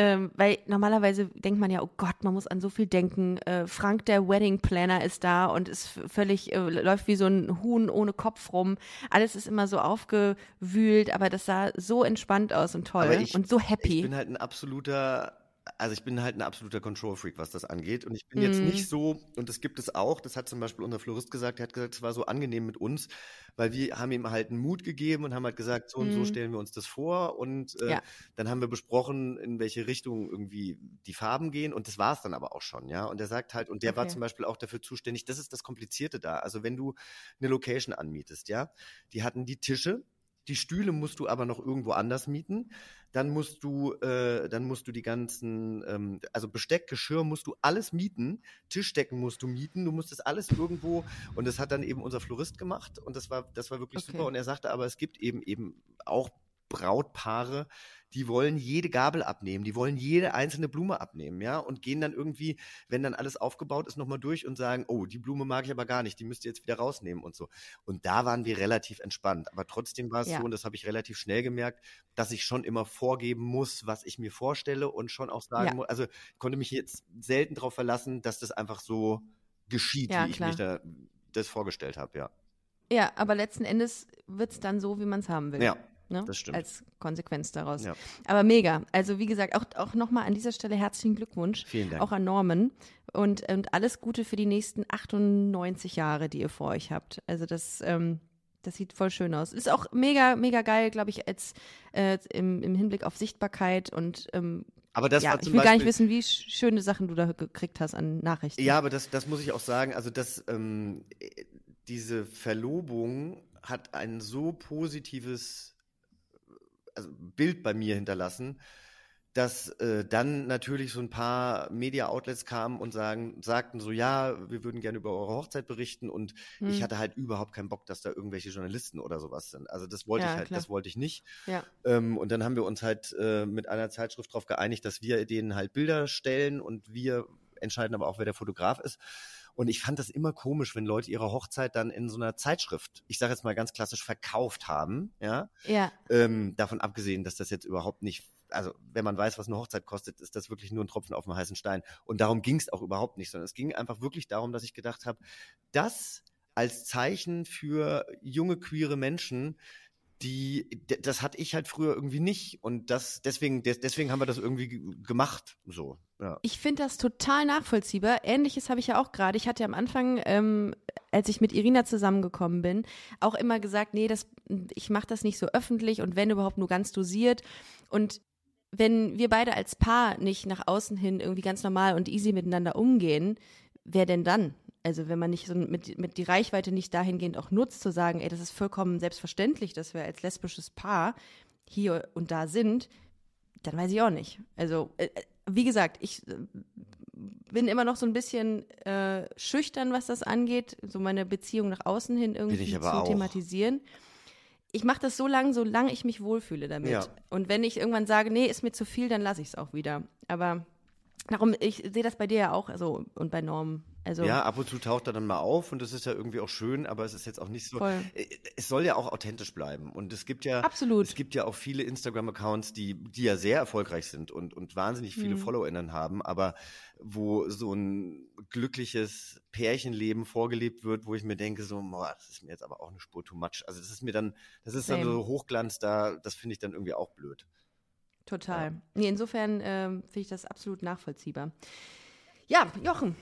Ähm, weil normalerweise denkt man ja, oh Gott, man muss an so viel denken. Äh, Frank, der Wedding Planner, ist da und ist völlig, äh, läuft wie so ein Huhn ohne Kopf rum. Alles ist immer so aufgewühlt, aber das sah so entspannt aus und toll ich- und so Ich happy. bin halt ein absoluter, also ich bin halt ein absoluter Control-Freak, was das angeht. Und ich bin jetzt Mhm. nicht so, und das gibt es auch, das hat zum Beispiel unser Florist gesagt, der hat gesagt, es war so angenehm mit uns, weil wir haben ihm halt einen Mut gegeben und haben halt gesagt, so und so Mhm. stellen wir uns das vor. Und äh, Ja. dann haben wir besprochen, in welche Richtung irgendwie die Farben gehen. Und das war es dann aber auch schon, ja. Und er sagt halt, und der war Okay. zum Beispiel auch dafür zuständig, das ist das Komplizierte da. Also wenn du eine Location anmietest, ja, die hatten die Tische, die Stühle musst du aber noch irgendwo anders mieten. Dann musst du, äh, dann musst du die ganzen, ähm, also Besteck, Geschirr musst du alles mieten, Tischdecken musst du mieten, du musst das alles irgendwo und das hat dann eben unser Florist gemacht und das war, das war wirklich Okay. super. Und er sagte aber, es gibt eben eben auch Brautpaare, die wollen jede Gabel abnehmen, die wollen jede einzelne Blume abnehmen, ja, und gehen dann irgendwie, wenn dann alles aufgebaut ist, nochmal durch und sagen, oh, die Blume mag ich aber gar nicht, die müsst ihr jetzt wieder rausnehmen und so. Und da waren wir relativ entspannt. Aber trotzdem war es Ja. so, und das habe ich relativ schnell gemerkt, dass ich schon immer vorgeben muss, was ich mir vorstelle und schon auch sagen Ja. muss, also ich konnte mich jetzt selten darauf verlassen, dass das einfach so geschieht, Ja, wie ich klar. mich da das vorgestellt habe, ja. Ja, aber letzten Endes wird es dann so, wie man es haben will. Ja, ne? das stimmt. Als Konsequenz daraus. Ja. Aber mega. Also wie gesagt, auch, auch nochmal an dieser Stelle herzlichen Glückwunsch. Vielen Dank. Auch an Norman. Und, und alles Gute für die nächsten 98 Jahre, die ihr vor euch habt. Also das, ähm, das sieht voll schön aus. Ist auch mega, mega geil, glaube ich, als äh, im, im Hinblick auf Sichtbarkeit und ähm, Aber das ja, war ich zum will gar nicht Beispiel- wissen, wie sch schöne Sachen du da gekriegt hast an Nachrichten. Ja, aber das, das muss ich auch sagen. Also, das, ähm, äh, diese Verlobung hat ein so positives also Bild bei mir hinterlassen, dass äh, dann natürlich so ein paar Media-Outlets kamen und sagen, sagten so, ja, wir würden gerne über eure Hochzeit berichten und ich Hm. hatte halt überhaupt keinen Bock, dass da irgendwelche Journalisten oder sowas sind. Also das wollte Ja, ich halt, klar. das wollte ich nicht. Ja. Ähm, und dann haben wir uns halt äh, mit einer Zeitschrift darauf geeinigt, dass wir denen halt Bilder stellen und wir entscheiden aber auch, wer der Fotograf ist. Und ich fand das immer komisch, wenn Leute ihre Hochzeit dann in so einer Zeitschrift, ich sage jetzt mal ganz klassisch, verkauft haben. Ja, Ja, ähm, davon abgesehen, dass das jetzt überhaupt nicht, also wenn man weiß, was eine Hochzeit kostet, ist das wirklich nur ein Tropfen auf dem heißen Stein. Und darum ging es auch überhaupt nicht, sondern es ging einfach wirklich darum, dass ich gedacht habe, das als Zeichen für junge queere Menschen, die, das hatte ich halt früher irgendwie nicht. Und das, deswegen, des, deswegen haben wir das irgendwie gemacht. So, ja. Ich finde das total nachvollziehbar. Ähnliches habe ich ja auch gerade. Ich hatte am Anfang, ähm, als ich mit Irina zusammengekommen bin, auch immer gesagt, nee, das, ich mache das nicht so öffentlich und wenn überhaupt nur ganz dosiert. Und wenn wir beide als Paar nicht nach außen hin irgendwie ganz normal und easy miteinander umgehen, wer denn dann? Also wenn man nicht so mit, mit die Reichweite nicht dahingehend auch nutzt, zu sagen, ey, das ist vollkommen selbstverständlich, dass wir als lesbisches Paar hier und da sind, dann weiß ich auch nicht. Also, äh, wie gesagt, ich äh, bin immer noch so ein bisschen äh, schüchtern, was das angeht, so meine Beziehung nach außen hin irgendwie zu auch. thematisieren. Ich mache das so lange, solange ich mich wohlfühle damit. Ja. Und wenn ich irgendwann sage, nee, ist mir zu viel, dann lasse ich es auch wieder. Aber Darum, ich sehe das bei dir ja auch, also und bei Norm. Also ja, ab und zu taucht er dann mal auf und das ist ja irgendwie auch schön, aber es ist jetzt auch nicht so. Voll. Äh, Es soll ja auch authentisch bleiben. Und es gibt ja Absolut. es gibt ja auch viele Instagram-Accounts, die, die ja sehr erfolgreich sind und, und wahnsinnig viele Mhm. FollowerInnen haben, aber wo so ein glückliches Pärchenleben vorgelebt wird, wo ich mir denke, so, boah, das ist mir jetzt aber auch eine Spur too much. Also das ist mir dann, das ist dann Same. so Hochglanz da, das finde ich dann irgendwie auch blöd. Total. Nee, insofern ähm, finde ich das absolut nachvollziehbar. Ja, Jochen.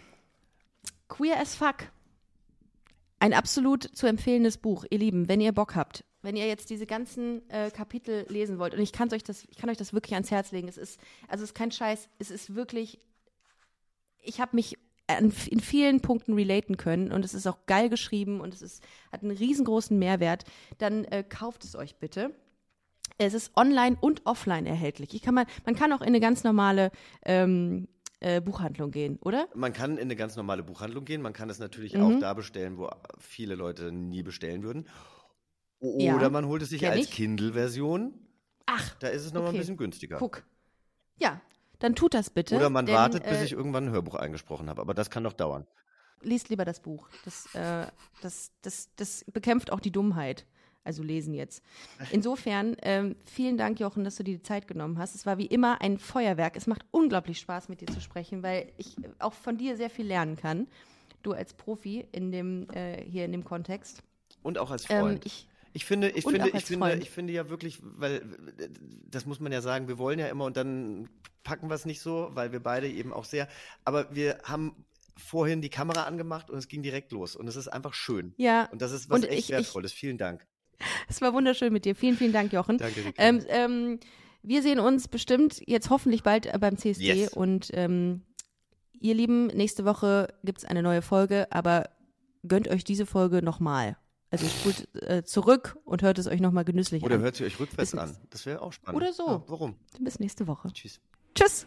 Queer as fuck. Ein absolut zu empfehlendes Buch, ihr Lieben, wenn ihr Bock habt. Wenn ihr jetzt diese ganzen äh, Kapitel lesen wollt, und ich kann euch das, ich kann euch das wirklich ans Herz legen. Es ist, also es ist kein Scheiß, es ist wirklich, ich habe mich an, in vielen Punkten relaten können und es ist auch geil geschrieben und es ist, hat einen riesengroßen Mehrwert. Dann äh, kauft es euch bitte. Es ist online und offline erhältlich. Ich kann man, man kann auch in eine ganz normale ähm, äh, Buchhandlung gehen, oder? Man kann in eine ganz normale Buchhandlung gehen, man kann es natürlich Mhm. auch da bestellen, wo viele Leute nie bestellen würden. Oder Ja, man holt es sich kenn als. Kindle-Version, Ach, da ist es nochmal Okay. ein bisschen günstiger. guck. Ja, dann tut das bitte. Oder man denn, wartet, bis äh, ich irgendwann ein Hörbuch eingesprochen habe, aber das kann doch dauern. liest lieber das Buch. Das, äh, das, das, das bekämpft auch die Dummheit. Also lesen jetzt. Insofern, ähm, vielen Dank, Jochen, dass du dir die Zeit genommen hast. Es war wie immer ein Feuerwerk. Es macht unglaublich Spaß, mit dir zu sprechen, weil ich auch von dir sehr viel lernen kann. Du als Profi in dem, äh, hier in dem Kontext. Und auch als Ähm, Freund. ich, ich finde, ich finde, ich finde, Freund. ich finde ja wirklich, weil das muss man ja sagen, wir wollen ja immer und dann packen wir es nicht so, weil wir beide eben auch sehr, aber wir haben vorhin die Kamera angemacht und es ging direkt los und es ist einfach schön. ja, Und das ist was Und echt ich- ich- Wertvolles. Vielen Dank. Es war wunderschön mit dir. Vielen, vielen Dank, Jochen. Danke. Ähm, ähm, wir sehen uns bestimmt jetzt hoffentlich bald äh, beim CSD Yes. und ähm, ihr Lieben, nächste Woche gibt es eine neue Folge, aber gönnt euch diese Folge nochmal. Also spult äh, zurück und hört es euch nochmal genüsslich Oder an. hört sie euch rückwärts Bis- an. Das wäre auch spannend. Oder so. Ja, warum? Bis nächste Woche. Tschüss. Tschüss.